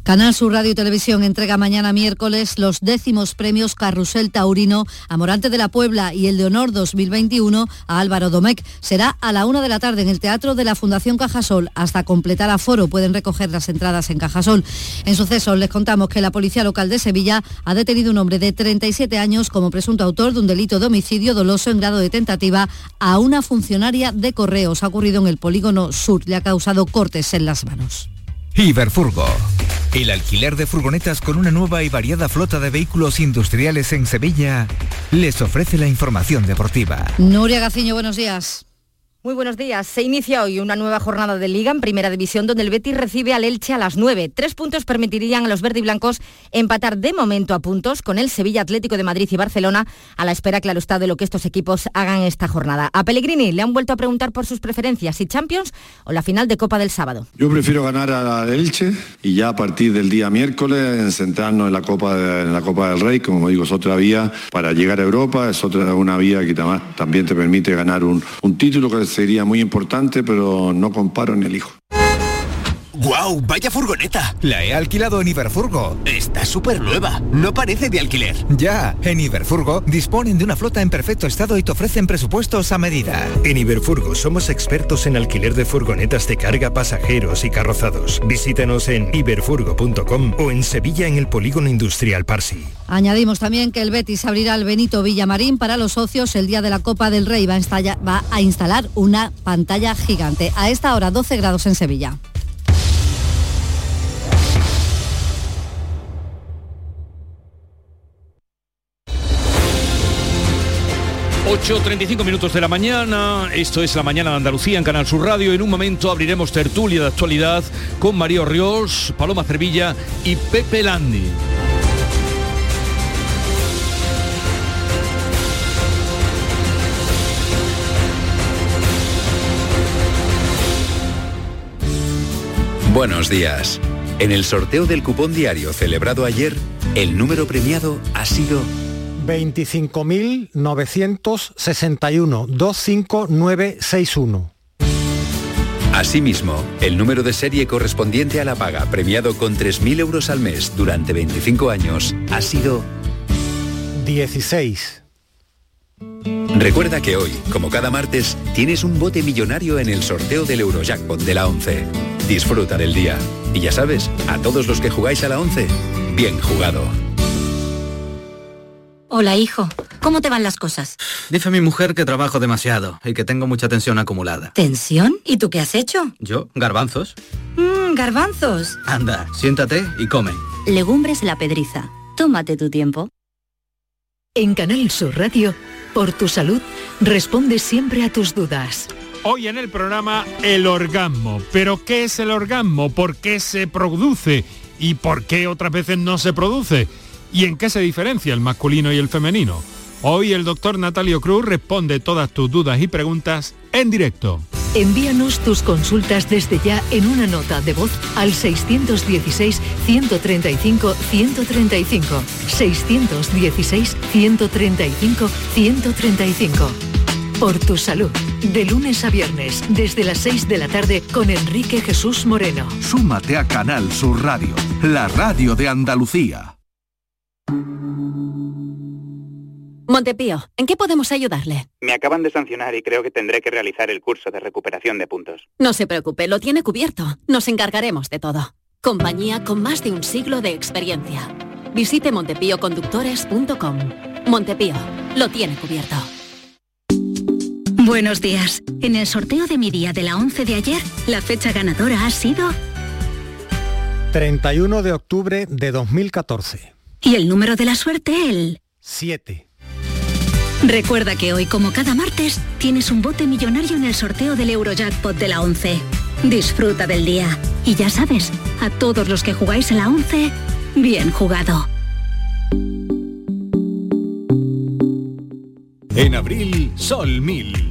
Canal Sur Radio y Televisión entrega mañana miércoles los décimos premios Carrusel Taurino a Morante de la Puebla y el de Honor 2021 a Álvaro Domecq. Será a la una de la tarde en el Teatro de la Fundación Cajasol. Hasta completar aforo pueden recoger las entradas en Cajasol. En sucesos les contamos que la Policía Local de Sevilla ha detenido un hombre de 37 años como presunto autor de un delito de homicidio doloso en grado de tentativa a una funcionaria de correos. Ha ocurrido en el polígono sur. Le ha causado cortes en las manos. Iberfurgo. El alquiler de furgonetas con una nueva y variada flota de vehículos industriales en Sevilla les ofrece la información deportiva. Nuria Gaciño, buenos días. Muy buenos días. Se inicia hoy una nueva jornada de Liga en Primera División donde el Betis recibe al Elche a las 9. Tres puntos permitirían a los verdiblancos empatar de momento a puntos con el Sevilla Atlético de Madrid y Barcelona a la espera, claro está, de lo que estos equipos hagan esta jornada. A Pellegrini le han vuelto a preguntar por sus preferencias, si Champions o la final de Copa del sábado. Yo prefiero ganar al Elche y ya a partir del día miércoles centrarnos en la Copa, en la Copa del Rey, como digo, es otra vía para llegar a Europa, es otra una vía que también te permite ganar un, un título que sería muy importante, pero no comparo ni elijo. ¡Guau! ¡Vaya furgoneta! La he alquilado en Iberfurgo. Está súper nueva. No parece de alquiler. Ya, en Iberfurgo disponen de una flota en perfecto estado y te ofrecen presupuestos a medida. En Iberfurgo somos expertos en alquiler de furgonetas de carga, pasajeros y carrozados. Visítanos en iberfurgo.com o en Sevilla en el Polígono Industrial Parsi. Añadimos también que el Betis abrirá el Benito Villamarín para los socios el día de la Copa del Rey. Va a, instalar, va a instalar una pantalla gigante. A esta hora 12 grados en Sevilla. 8.35 minutos de la mañana, esto es la mañana de Andalucía en Canal Sur Radio. En un momento abriremos tertulia de actualidad con María Ríos, Paloma Cervilla y Pepe Landi. Buenos días. En el sorteo del cupón diario celebrado ayer, el número premiado ha sido 25.961 25961. Asimismo, el número de serie correspondiente a la paga premiado con 3.000 euros al mes durante 25 años ha sido 16. Recuerda que hoy, como cada martes, tienes un bote millonario en el sorteo del Eurojackpot de la 11. Disfruta del día. Y ya sabes, a todos los que jugáis a la 11, bien jugado. Hola, hijo. ¿Cómo te van las cosas? Dice mi mujer que trabajo demasiado y que tengo mucha tensión acumulada. ¿Tensión? ¿Y tú qué has hecho? Yo, garbanzos. Mmm, garbanzos. Anda, siéntate y come. Legumbres la pedriza. Tómate tu tiempo. En Canal Sur Radio, por tu salud, responde siempre a tus dudas. Hoy en el programa el orgasmo. ¿Pero qué es el orgasmo? ¿Por qué se produce? ¿Y por qué otras veces no se produce? ¿Y en qué se diferencia el masculino y el femenino? Hoy el doctor Natalio Cruz responde todas tus dudas y preguntas en directo. Envíanos tus consultas desde ya en una nota de voz al 616-135-135. 616-135-135. Por tu salud. De lunes a viernes, desde las 6 de la tarde, con Enrique Jesús Moreno. Súmate a Canal Sur Radio, la radio de Andalucía. Montepío, ¿en qué podemos ayudarle? Me acaban de sancionar y creo que tendré que realizar el curso de recuperación de puntos. No se preocupe, lo tiene cubierto. Nos encargaremos de todo. Compañía con más de un siglo de experiencia. Visite montepíoconductores.com. Montepío, lo tiene cubierto. Buenos días. En el sorteo de mi día de la 11 de ayer, la fecha ganadora ha sido 31 de octubre de 2014. Y el número de la suerte el 7. Recuerda que hoy, como cada martes, tienes un bote millonario en el sorteo del Eurojackpot de la 11. Disfruta del día. Y ya sabes, a todos los que jugáis a la 11, bien jugado. En abril, Sol 1000.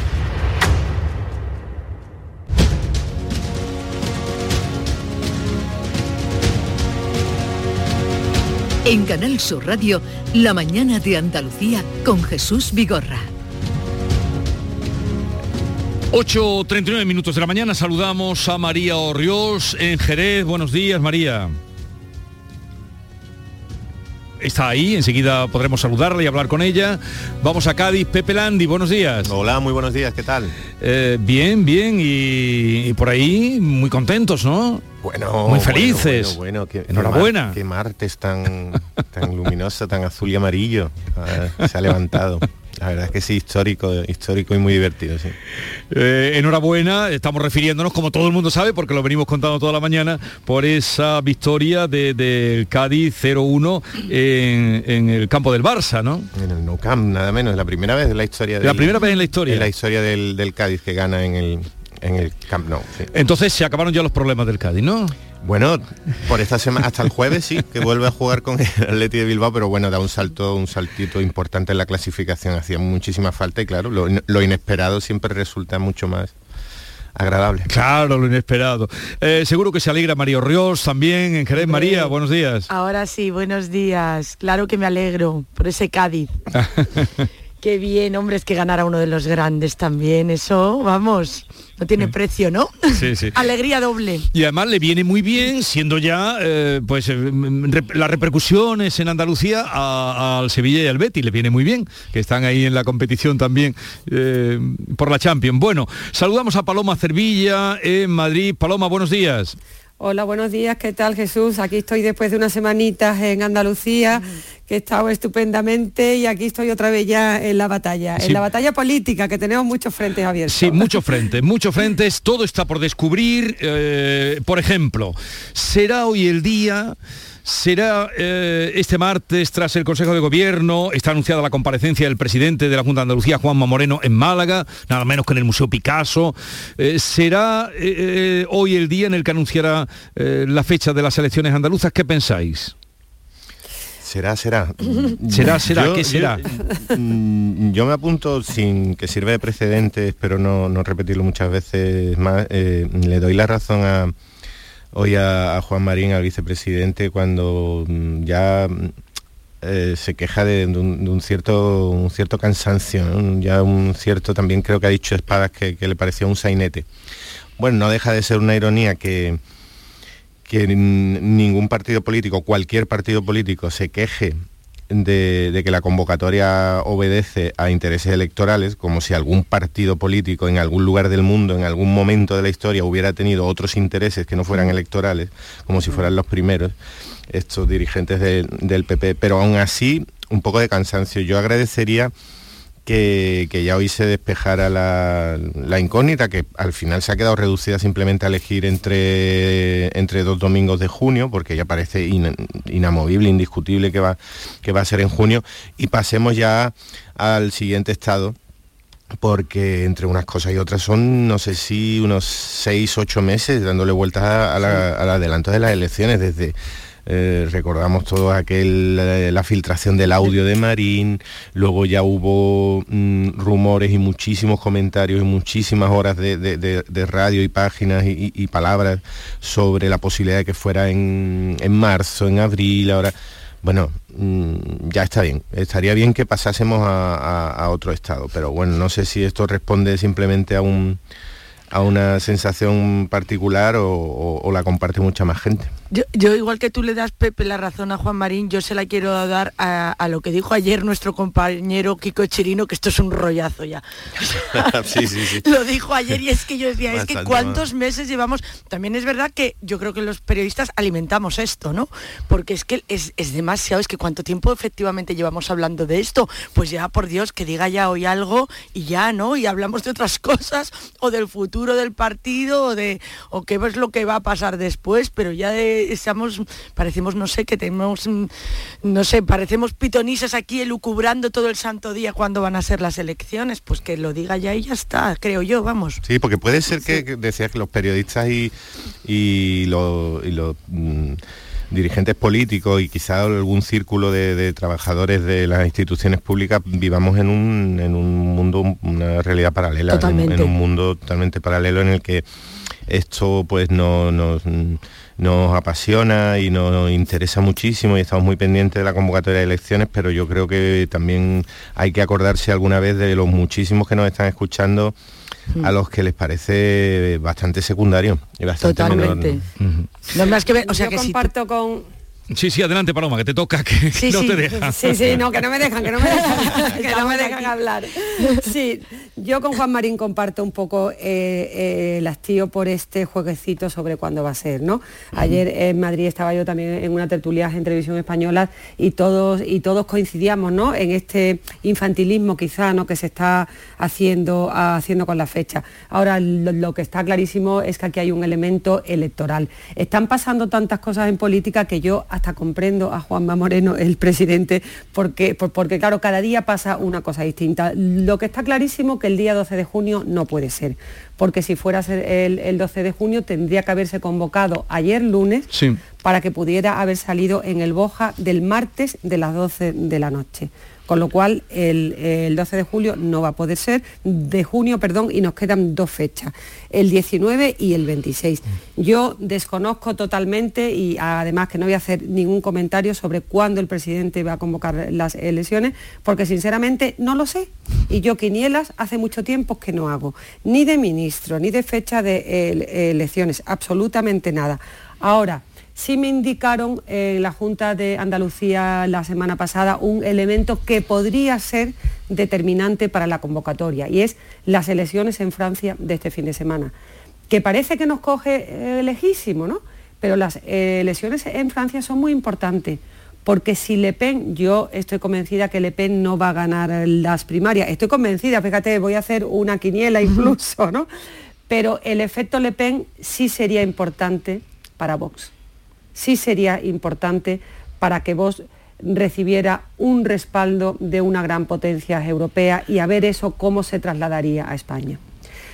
En Canal Sur Radio, La mañana de Andalucía con Jesús Vigorra. 8.39 minutos de la mañana, saludamos a María Orriós en Jerez. Buenos días, María. Está ahí, enseguida podremos saludarla y hablar con ella. Vamos a Cádiz, Pepe Landi, buenos días. Hola, muy buenos días, ¿qué tal? Eh, bien, bien, y, y por ahí muy contentos, ¿no? Bueno, muy felices. Bueno, bueno, qué, Enhorabuena. Qué, mar, qué martes tan, tan luminoso, tan azul y amarillo. Ah, se ha levantado. La verdad es que sí, histórico, histórico y muy divertido, sí. Eh, enhorabuena, estamos refiriéndonos, como todo el mundo sabe, porque lo venimos contando toda la mañana, por esa victoria del de, Cádiz 0-1 en, en, el campo del Barça, ¿no? En el Nou Camp, nada menos, la primera vez en la historia del, La primera vez en la historia. En la historia del, del Cádiz que gana en el, en el Camp Nou. Sí. Entonces se acabaron ya los problemas del Cádiz, ¿no? Bueno, por esta semana hasta el jueves sí, que vuelve a jugar con el Atleti de Bilbao, pero bueno, da un salto, un saltito importante en la clasificación, hacía muchísima falta y claro, lo, lo inesperado siempre resulta mucho más agradable. Claro, lo inesperado. Eh, seguro que se alegra María Ríos también en Jerez. María, buenos días. Ahora sí, buenos días. Claro que me alegro por ese Cádiz. Qué bien, hombre, es que ganara uno de los grandes también, eso, vamos, no tiene precio, ¿no? Sí, sí. Alegría doble. Y además le viene muy bien, siendo ya, eh, pues, eh, rep las repercusiones en Andalucía al Sevilla y al Betis, le viene muy bien, que están ahí en la competición también eh, por la Champions. Bueno, saludamos a Paloma Cervilla en Madrid. Paloma, buenos días. Hola, buenos días, ¿qué tal Jesús? Aquí estoy después de unas semanitas en Andalucía, que he estado estupendamente y aquí estoy otra vez ya en la batalla, sí. en la batalla política, que tenemos muchos frentes abiertos. Sí, muchos frentes, muchos frentes, todo está por descubrir. Eh, por ejemplo, ¿será hoy el día será eh, este martes tras el Consejo de Gobierno. Está anunciada la comparecencia del presidente de la Junta de Andalucía, Juanma Moreno, en Málaga, nada menos que en el Museo Picasso. Eh, ¿Será eh, hoy el día en el que anunciará la fecha de las elecciones andaluzas? ¿Qué pensáis? Será, será. será, será, yo, ¿qué será? Yo, yo, me apunto sin que sirva de precedente, espero no, no repetirlo muchas veces más. le doy la razón a hoy a, Juan Marín, al vicepresidente, cuando mm, ya eh, se queja de, un, cierto un cierto cansancio, ya un cierto, también creo que ha dicho Espadas que, que, le parecía un sainete. Bueno, no deja de ser una ironía que, que ningún partido político, cualquier partido político, se queje de, de, que la convocatoria obedece a intereses electorales, como si algún partido político en algún lugar del mundo, en algún momento de la historia, hubiera tenido otros intereses que no fueran electorales, como si fueran los primeros, estos dirigentes de, del PP. Pero aún así, un poco de cansancio. Yo agradecería que, que, ya hoy se despejara la, la, incógnita, que al final se ha quedado reducida simplemente a elegir entre, entre dos domingos de junio, porque ya parece in, inamovible, indiscutible que va, que va a ser en junio, y pasemos ya al siguiente estado, porque entre unas cosas y otras son, no sé si unos seis, ocho meses dándole vueltas al adelanto de las elecciones, desde eh, recordamos todo aquel eh, la filtración del audio de Marín, luego ya hubo mm, rumores y muchísimos comentarios y muchísimas horas de, de, de, radio y páginas y, palabras sobre la posibilidad de que fuera en, en marzo, en abril, ahora bueno, mmm, ya está bien. Estaría bien que pasásemos a, otro estado, pero bueno, no sé si esto responde simplemente a un a una sensación particular o, o la comparte mucha más gente. Yo, yo, igual que tú le das, Pepe, la razón a Juan Marín, yo se la quiero dar a, a, lo que dijo ayer nuestro compañero Kiko Chirino, que esto es un rollazo ya. sí, sí, sí. Lo dijo ayer y es que yo decía, es que cuántos meses llevamos... También es verdad que yo creo que los periodistas alimentamos esto, ¿no? Porque es que es, es demasiado, es que cuánto tiempo efectivamente llevamos hablando de esto, pues ya, por Dios, que diga ya hoy algo y ya, ¿no? Y hablamos de otras cosas o del futuro del partido o de o qué es lo que va a pasar después, pero ya de, estamos, parecemos, no sé, que tenemos, no sé, parecemos pitonisas aquí elucubrando todo el santo día cuando van a ser las elecciones, pues que lo diga ya y ya está, creo yo, vamos. Sí, porque puede ser que, que decía que los periodistas y, y los... Y mmm, dirigentes políticos y quizá algún círculo de, de, trabajadores de las instituciones públicas vivamos en un, en un mundo, una realidad paralela, en, en, un mundo totalmente paralelo en el que esto pues no, nos, nos apasiona y nos interesa muchísimo y estamos muy pendientes de la convocatoria de elecciones, pero yo creo que también hay que acordarse alguna vez de los muchísimos que nos están escuchando a los que les parece bastante secundario y bastante Totalmente. menor. No más que ver, o sea Yo que si comparto con Sí, sí, adelante Paloma, que te toca, que Sí, no sí. te deja. Sí, sí, no, que no me dejan, que no me dejan, que no me dejan hablar. Sí, yo con Juan Marín comparto un poco eh, eh, el hastío por este jueguecito sobre cuándo va a ser, ¿no? Ayer en Madrid estaba yo también en una tertulia en televisión española y todos y todos coincidíamos, ¿no? En este infantilismo quizá, ¿no? Que se está haciendo haciendo con la fecha. Ahora lo, lo que está clarísimo es que aquí hay un elemento electoral. Están pasando tantas cosas en política que yo hasta comprendo a Juanma Moreno, el presidente, porque, por- porque claro, cada día pasa una cosa distinta. Lo que está clarísimo que el día 12 de junio no puede ser, porque si fuera el 12 de junio tendría que haberse convocado ayer lunes Sí. para que pudiera haber salido en el Boja del martes de las 12 de la noche. Con lo cual el, el 12 de julio no va a poder ser, de junio, perdón, y nos quedan dos fechas, el 19 y el 26. Yo desconozco totalmente y además que no voy a hacer ningún comentario sobre cuándo el presidente va a convocar las elecciones, porque sinceramente no lo sé. Y yo quinielas hace mucho tiempo que no hago, ni de ministro, ni de fecha de elecciones, absolutamente nada. Ahora, Sí me indicaron en la Junta de Andalucía la semana pasada un elemento que podría ser determinante para la convocatoria y es las elecciones en Francia de este fin de semana, que parece que nos coge eh, lejísimo, ¿no? Pero las eh, elecciones en Francia son muy importantes porque si Le Pen, yo estoy convencida que Le Pen no va a ganar las primarias, estoy convencida, fíjate, voy a hacer una quiniela incluso, ¿no? Pero el efecto Le Pen sí sería importante para Vox sí sería importante para que vos recibiera un respaldo de una gran potencia europea y a ver eso cómo se trasladaría a España.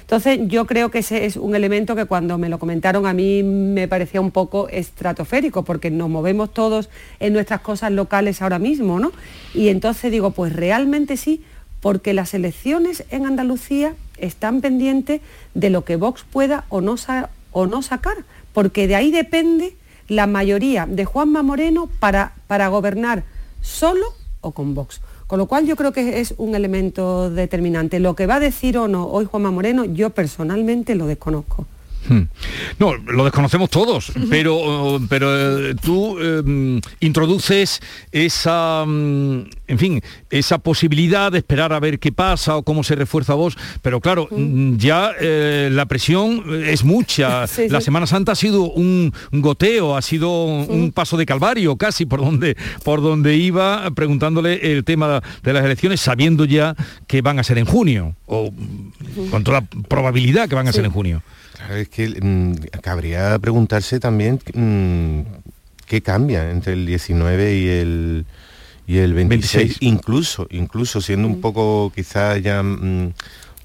Entonces yo creo que ese es un elemento que cuando me lo comentaron a mí me parecía un poco estratosférico porque nos movemos todos en nuestras cosas locales ahora mismo, ¿no? Y entonces digo, pues realmente sí, porque las elecciones en Andalucía están pendientes de lo que Vox pueda o no, sa- o no sacar, porque de ahí depende la mayoría de Juanma Moreno para, para gobernar solo o con Vox. Con lo cual yo creo que es un elemento determinante. Lo que va a decir o no hoy Juanma Moreno, yo personalmente lo desconozco. Hmm. No, lo desconocemos todos, pero, pero eh, tú eh, introduces esa, mm, en fin, esa posibilidad de esperar a ver qué pasa o cómo se refuerza vos, pero claro, mm, ya eh, la presión es mucha. Sí, la sí. Semana Santa ha sido un goteo, ha sido un paso de calvario casi por donde, por donde iba preguntándole el tema de las elecciones, sabiendo ya que van a ser en junio, o con toda probabilidad que van a ser en junio. Claro, es que mm, cabría preguntarse también mm, qué cambia entre el 19 y el y el 26, 26. incluso incluso siendo un poco quizás ya mm, un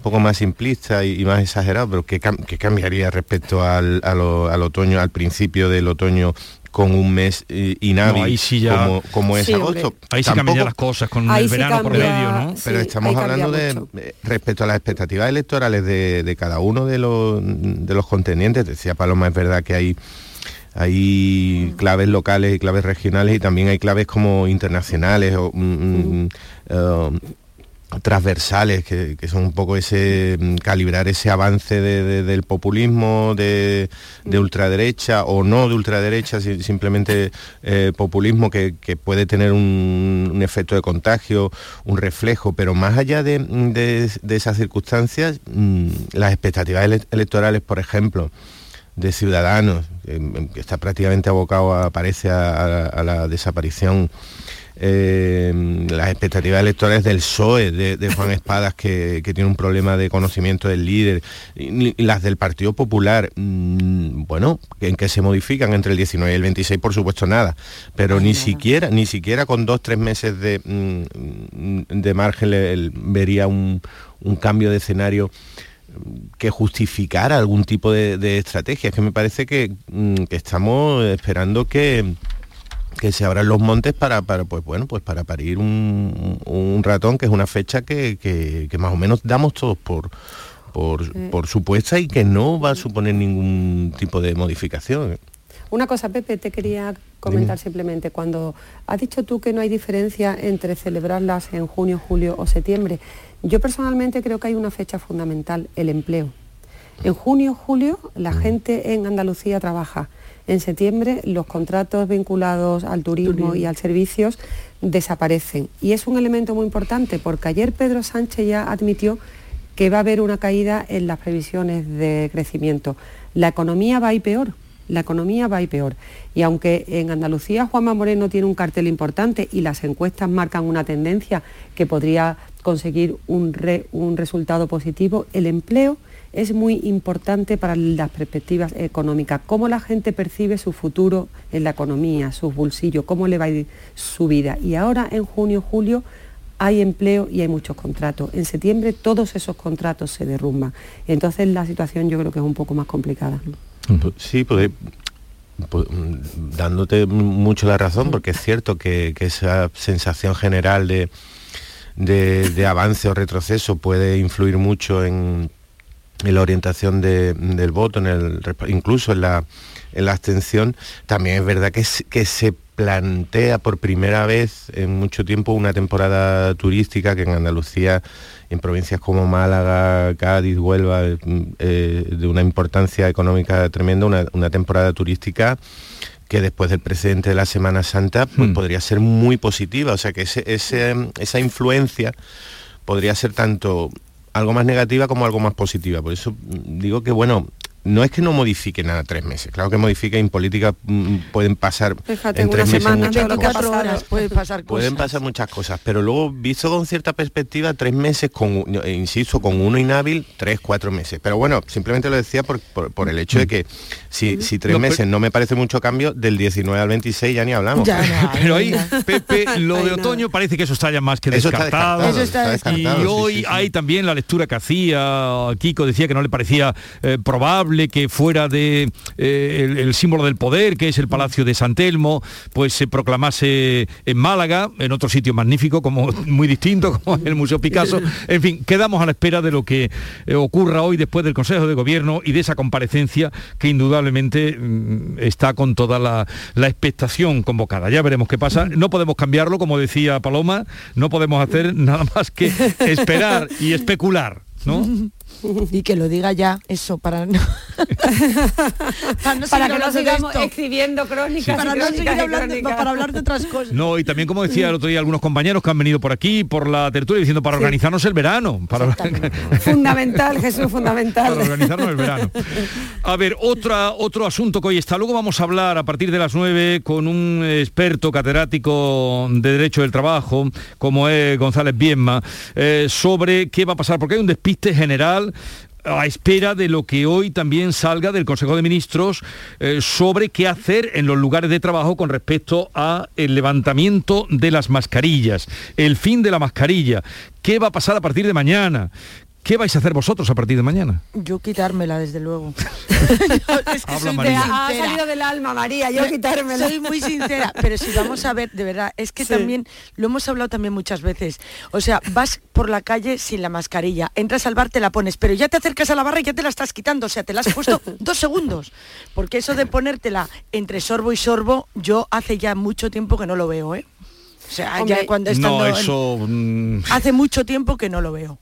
poco más simplista y, y más exagerado, pero qué, cam- qué cambiaría respecto al, al otoño, al principio del otoño con un mes eh, inhábil No, ahí sí ya- como, como es Sí, hombre. agosto. Ahí sí cambian ya las cosas con Ahí el sí verano por cambia, medio, ¿no? Pero estamos hablando de eh, respecto a las expectativas electorales de, de cada uno de los, de los contendientes. Decía Paloma, es verdad que hay hay claves locales y claves regionales y también hay claves como internacionales o mm, mm, transversales que, son un poco ese mm, calibrar ese avance de- de- del populismo de, de ultraderecha o no de ultraderecha si- simplemente eh, populismo que, puede tener un, efecto de contagio un reflejo pero más allá de, esas circunstancias mm, las expectativas ele- electorales por ejemplo de ciudadanos que está prácticamente abocado a- a la desaparición eh, las expectativas electorales del PSOE de, de Juan Espadas que, que tiene un problema de conocimiento del líder y, y las del Partido Popular mm, bueno en que se modifican entre el 19 y el 26 por supuesto nada pero ni siquiera ni siquiera con dos tres meses de, mm, de margen el- vería un, un cambio de escenario que justificara algún tipo de, de estrategia. Es que me parece que, mm, que estamos esperando que, que se abran los montes para, para, pues bueno, pues para parir un, un ratón, que es una fecha que, que- que más o menos damos todos por, por, por supuesta y que no va a suponer ningún tipo de modificación. Una cosa, Pepe, te quería comentar simplemente. Cuando has dicho tú que no hay diferencia entre celebrarlas en junio, julio o septiembre, yo personalmente creo que hay una fecha fundamental, el empleo. En junio, julio, la gente en Andalucía trabaja. En septiembre los contratos vinculados al turismo y al servicios desaparecen. Y es un elemento muy importante porque ayer Pedro Sánchez ya admitió que va a haber una caída en las previsiones de crecimiento. La economía va a ir peor, la economía va a ir peor. Y aunque en Andalucía Juanma Moreno tiene un cartel importante y las encuestas marcan una tendencia que podría conseguir un, un resultado positivo, el empleo es muy importante para las perspectivas económicas, cómo la gente percibe su futuro en la economía, sus bolsillos, cómo le va a ir su vida. Y ahora en junio, julio hay empleo y hay muchos contratos. En septiembre todos esos contratos se derrumban. Entonces la situación yo creo que es un poco más complicada. Sí, pues, pues dándote mucho la razón, porque es cierto que, esa sensación general de, de, avance o retroceso puede influir mucho en, en la orientación del voto, en el, incluso en la, en la abstención, también es verdad que, que se plantea por primera vez en mucho tiempo una temporada turística que en Andalucía, en provincias como Málaga, Cádiz, Huelva, eh, de una importancia económica tremenda, una, temporada turística que después del precedente de la Semana Santa pues, hmm. podría ser muy positiva. O sea que ese, esa influencia podría ser tanto algo más negativa como algo más positiva. Por eso digo que, bueno, no es que no modifique nada tres meses, claro que modifique en política mm, pueden pasar en tres meses muchas cosas. pueden pasar muchas cosas, pero luego visto con cierta perspectiva, tres meses con, eh, insisto, con uno inhábil, tres, cuatro meses. Pero bueno, simplemente lo decía por, el hecho de que si, si tres meses no me parece mucho cambio, del 19 al 26 ya ni hablamos. pero ahí, Pepe, lo de otoño parece que eso está ya más que descartado. Y hoy hay también la lectura que hacía Kiko, decía que no le parecía eh, probable que fuera de eh, el, símbolo del poder, que es el Palacio de San Telmo, pues se proclamase en Málaga, en otro sitio magnífico, como muy distinto, como el Museo Picasso. En fin, quedamos a la espera de lo que eh, ocurra hoy después del Consejo de Gobierno y de esa comparecencia que indudablemente mm, está con toda la, la expectación convocada. Ya veremos qué pasa. No podemos cambiarlo, como decía Paloma, no podemos hacer nada más que esperar y especular. ¿no? Y que lo diga ya eso para no, para, que no sigamos escribiendo crónicas para, no seguir hablando, para hablar de otras cosas. No y también como decía el otro día algunos compañeros que han venido por aquí por la tertulia diciendo para organizarnos el verano para fundamental Jesús fundamental. Para organizarnos el verano a ver otra otro asunto que hoy está. Luego vamos a hablar a partir de las 9 con un experto catedrático de derecho del trabajo como es González Bienma eh, sobre qué va a pasar porque hay un despiste general a espera de lo que hoy también salga del Consejo de Ministros eh, sobre qué hacer en los lugares de trabajo con respecto a el levantamiento de las mascarillas, el fin de la mascarilla, qué va a pasar a partir de mañana, ¿Qué vais a hacer vosotros a partir de mañana? Yo quitármela, desde luego. Ha salido del alma, María, yo quitármela. Soy muy sincera, pero si vamos a ver, de verdad, es que también, lo hemos hablado también muchas veces, o sea, vas por la calle sin la mascarilla, entras al bar, te la pones, pero ya te acercas a la barra y ya te la estás quitando, o sea, te la has puesto dos segundos, porque eso de ponértela entre sorbo y sorbo, yo hace ya mucho tiempo que no lo veo, ¿eh? O sea, ya cuando estando no, eso... Mm. Hace mucho tiempo que no lo veo.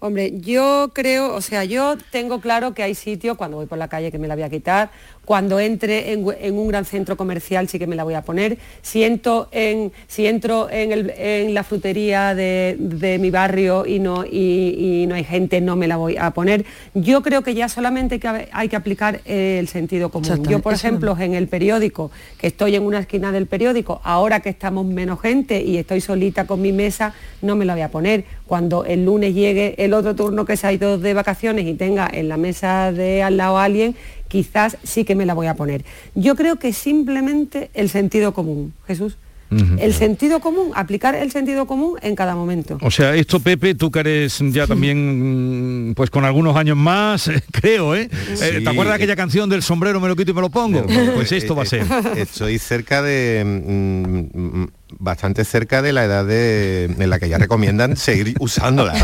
Hombre, yo creo, o sea, yo tengo claro que hay sitios cuando voy por la calle que me la voy a quitar, cuando entre en, un gran centro comercial sí que me la voy a poner. Si, entro en, si entro en, la frutería de, mi barrio y no, y, no hay gente, no me la voy a poner. Yo creo que ya solamente hay que aplicar el sentido común. Yo, por ejemplo, en el periódico, que estoy en una esquina del periódico, ahora que estamos menos gente y estoy solita con mi mesa, no me la voy a poner. Cuando el lunes llegue el otro turno que se ha ido de vacaciones y tenga en la mesa de al lado a alguien, quizás sí que me la voy a poner. Yo creo que simplemente el sentido común, Jesús. El sentido común, aplicar el sentido común en cada momento. O sea, esto Pepe, tú que eres ya también pues con algunos años más, creo, ¿eh? eh ¿Te acuerdas de aquella canción del sombrero me lo quito y me lo pongo? Pues esto va a ser. Estoy cerca de mm, bastante cerca de la edad de, en la que ya recomiendan seguir usándola.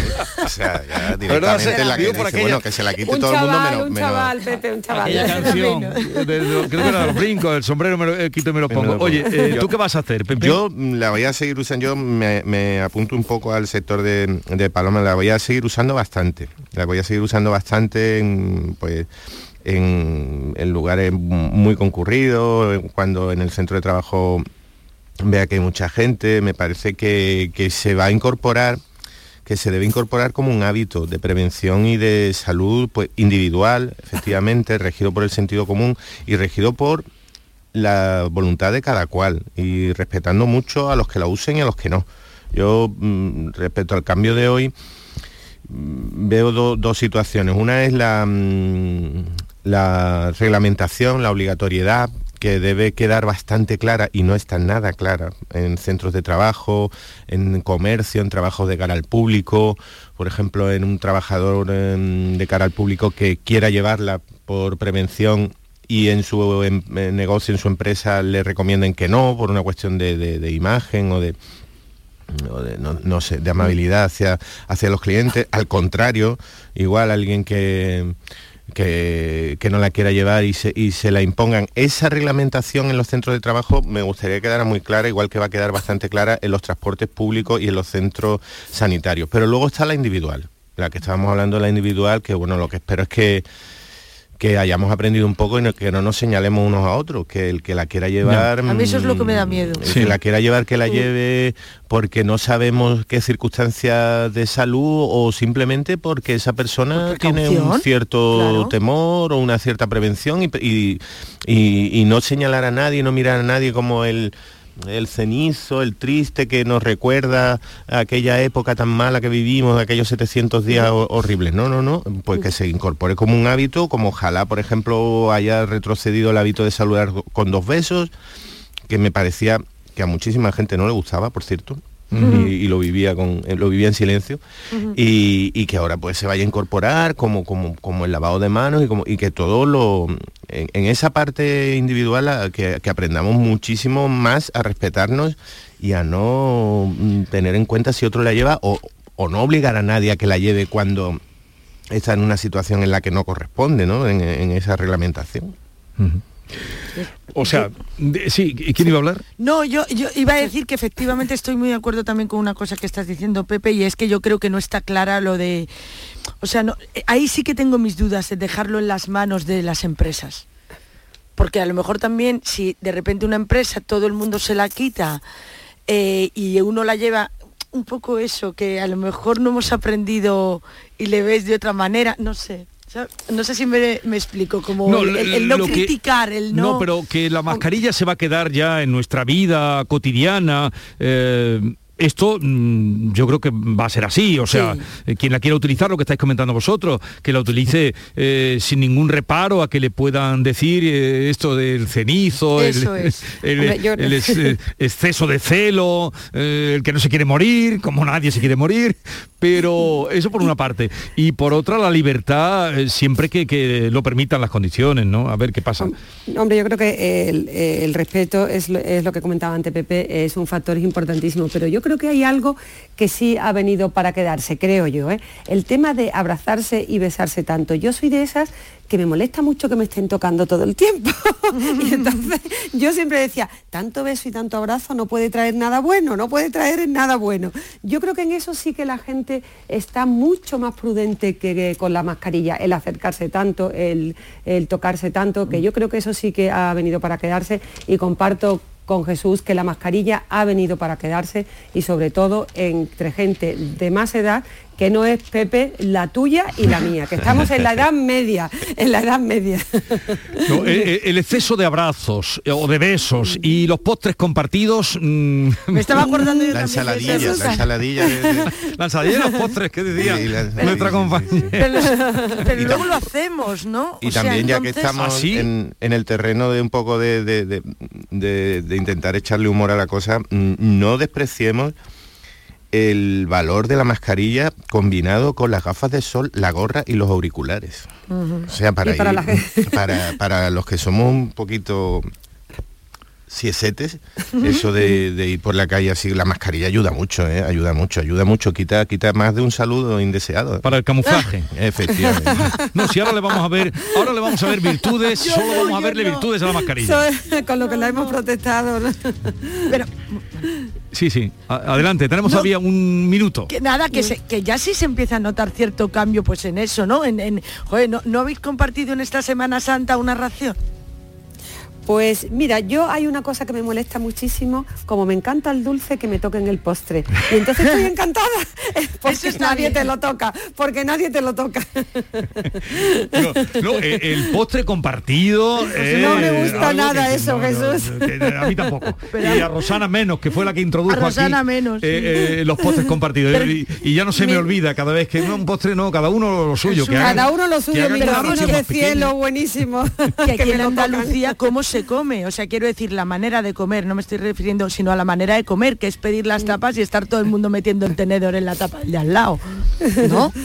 O sea, ya directamente en la que dice, bueno, que se la quite Un todo el mundo menos... un menos- chaval, Pepe, un chaval. Aquella canción, de- de- creo que era los brincos, el sombrero me lo eh, quito y me lo pongo. Oye, eh, ¿tú qué vas a hacer, Pepe? Yo la voy a seguir usando, yo me, me apunto un poco al sector de, de Paloma, la voy a seguir usando bastante. La voy a seguir usando bastante en, pues, en, en lugares muy concurridos, cuando en el centro de trabajo vea que hay mucha gente, me parece que, que se va a incorporar que se debe incorporar como un hábito de prevención y de salud pues, individual, efectivamente, regido por el sentido común y regido por la voluntad de cada cual y respetando mucho a los que la usen y a los que no. Yo, mm, respecto al cambio de hoy, mm, veo do- dos situaciones. Una es la, mm, la reglamentación, la obligatoriedad que debe quedar bastante clara y no está nada clara en centros de trabajo, en comercio, en trabajos de cara al público, por ejemplo, en un trabajador em, de cara al público que quiera llevarla por prevención y en su em- eh, negocio, en su empresa, le recomienden que no, por una cuestión de, imagen o de, no sé, de amabilidad hacia, hacia los clientes. Al contrario, igual alguien que, que, no la quiera llevar y se, y se la impongan. Esa reglamentación en los centros de trabajo me gustaría que quedara muy clara, igual que va a quedar bastante clara en los transportes públicos y en los centros sanitarios. Pero luego está la individual, la que estábamos hablando la individual, que bueno, lo que espero es que que hayamos aprendido un poco y no- que no nos señalemos unos a otros, que el que la quiera llevar... A mí eso es lo que me da miedo. El que la quiera llevar, que la lleve porque no sabemos qué circunstancias de salud o simplemente porque esa persona tiene un cierto claro. temor o una cierta prevención y, y- y- y no señalar a nadie, no mirar a nadie como el el cenizo, el triste que nos recuerda aquella época tan mala que vivimos, aquellos 700 días ho- horribles. No, no, no, pues que se incorpore como un hábito, como ojalá, por ejemplo, haya retrocedido el hábito de saludar con dos besos, que me parecía que a muchísima gente no le gustaba, por cierto. Y, y lo vivía con eh, lo vivía en silencio. Y, y que ahora pues se vaya a incorporar como como, como el lavado de manos y como y que todo lo en, en esa parte individual a- que, que aprendamos muchísimo más a respetarnos y a no mm, tener en cuenta si otro la lleva o, o no obligar a nadie a que la lleve cuando está en una situación en la que no corresponde ¿no? en, en esa reglamentación O sea, sí, ¿quién iba a hablar? No, yo, yo iba a decir que efectivamente estoy muy de acuerdo también con una cosa que estás diciendo, Pepe, y es que yo creo que no está clara lo de... O sea, no, ahí sí que tengo mis dudas de dejarlo en las manos de las empresas. Porque a lo mejor también si de repente una empresa todo el mundo se la quita eh, y uno la lleva un poco eso, que a lo mejor no hemos aprendido y le ves de otra manera, no sé. No sé si me, me explico, como el, el- el no que- criticar, el no... No, pero que la mascarilla se va a quedar ya en nuestra vida cotidiana. eh, esto mm, yo creo que va a ser así, o sea, eh, quien la quiera utilizar, lo que estáis comentando vosotros, que la utilice eh, sin ningún reparo a que le puedan decir eh, esto del cenizo, el, Eso es. el- Hombre, yo- el ex- eh, exceso de celo, el que no se quiere morir, como nadie se quiere morir, pero eso por una parte. Y por otra, la libertad, siempre que, que lo permitan las condiciones, ¿no? A ver qué pasa. Hombre, yo creo que el, el respeto es lo, es lo que comentaba antes Pepe, es un factor importantísimo, pero yo creo que hay algo que sí ha venido para quedarse, creo yo. ¿eh? El tema de abrazarse y besarse tanto. Yo soy de esas que me molesta mucho que me estén tocando todo el tiempo. y entonces yo siempre decía, tanto beso y tanto abrazo no puede traer nada bueno, no puede traer nada bueno. Yo creo que en eso sí que la gente está mucho más prudente que, que con la mascarilla, el acercarse tanto, el, el tocarse tanto, que yo creo que eso sí que ha venido para quedarse y comparto con Jesús que la mascarilla ha venido para quedarse y sobre todo entre gente de más edad que no es Pepe la tuya y la mía, que estamos en la edad media, en la edad media. No, eh, eh, el exceso de abrazos eh, o de besos y los postres compartidos. mm, Me estaba acordando yo La también de ensaladilla, la ensaladilla de- de- la ensaladilla y los postres, ¿qué decía? Sí, la- Nuestra compañera. Pero, pero luego lo hacemos, ¿no? Y O sea, también ya que entonces- estamos en, en el terreno de un poco de, de- de- de- de intentar echarle humor a la cosa, mm, no despreciemos el valor de la mascarilla combinado con las gafas de sol, la gorra y los auriculares. O sea, para, ir- para los que somos un poquito ciesetes, eso de, de ir por la calle así, la mascarilla ayuda mucho, ¿eh? ayuda mucho, ayuda mucho, quita, quita más de un saludo indeseado. Para el camuflaje. Efectivamente. No, si ahora le vamos a ver, ahora le vamos a ver virtudes, solo vamos a verle virtudes a la mascarilla. Con lo que la hemos protestado. ¿no? Pero Sí, sí. Adelante, tenemos No. todavía un minuto. que nada, que, se- que ya sí se empieza a notar cierto cambio pues en eso, ¿no? En, en- joder, ¿no, ¿no habéis compartido en esta Semana Santa una ración? Pues mira, yo hay una cosa que me molesta muchísimo, como me encanta el dulce, que me toquen el postre. Y entonces estoy encantada, porque está nadie bien. te lo toca, porque nadie te lo toca. No, no, eh, el postre compartido. eh, No me gusta nada que- eso, Jesús. que a mí tampoco. y a Rosana menos, que fue la que introdujo A Rosana aquí menos, eh, eh, los postres compartidos. Pero- y, y ya no se me olvida cada vez que no un postre no, cada uno lo suyo. Que Cada hagan- uno lo que suyo, una vámonos ración de cielo, buenísimo. Que aquí en. Andalucía, ¿cómo se come? O sea, quiero decir, la manera de comer, no me estoy refiriendo sino a la manera de comer, que es pedir las tapas y estar todo el mundo metiendo el tenedor en la tapa de al lado. ¿No?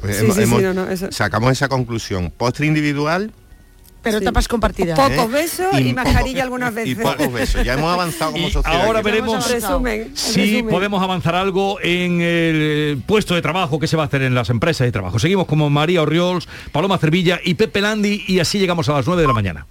Pues Sí, hemos- sí, sí, no, no, eso- Sacamos esa conclusión. Postre individual Pero tapas compartidas. Pocos ¿eh? besos y, Y mascarilla algunas veces. y pocos besos. Ya hemos avanzado como Y sociedad. ahora aquí. veremos Resumen, si resumen. podemos avanzar algo en el puesto de trabajo que se va a hacer en las empresas de trabajo. Seguimos como María Orriols, Paloma Cervilla y Pepe Landi y así llegamos a las 9 de la mañana.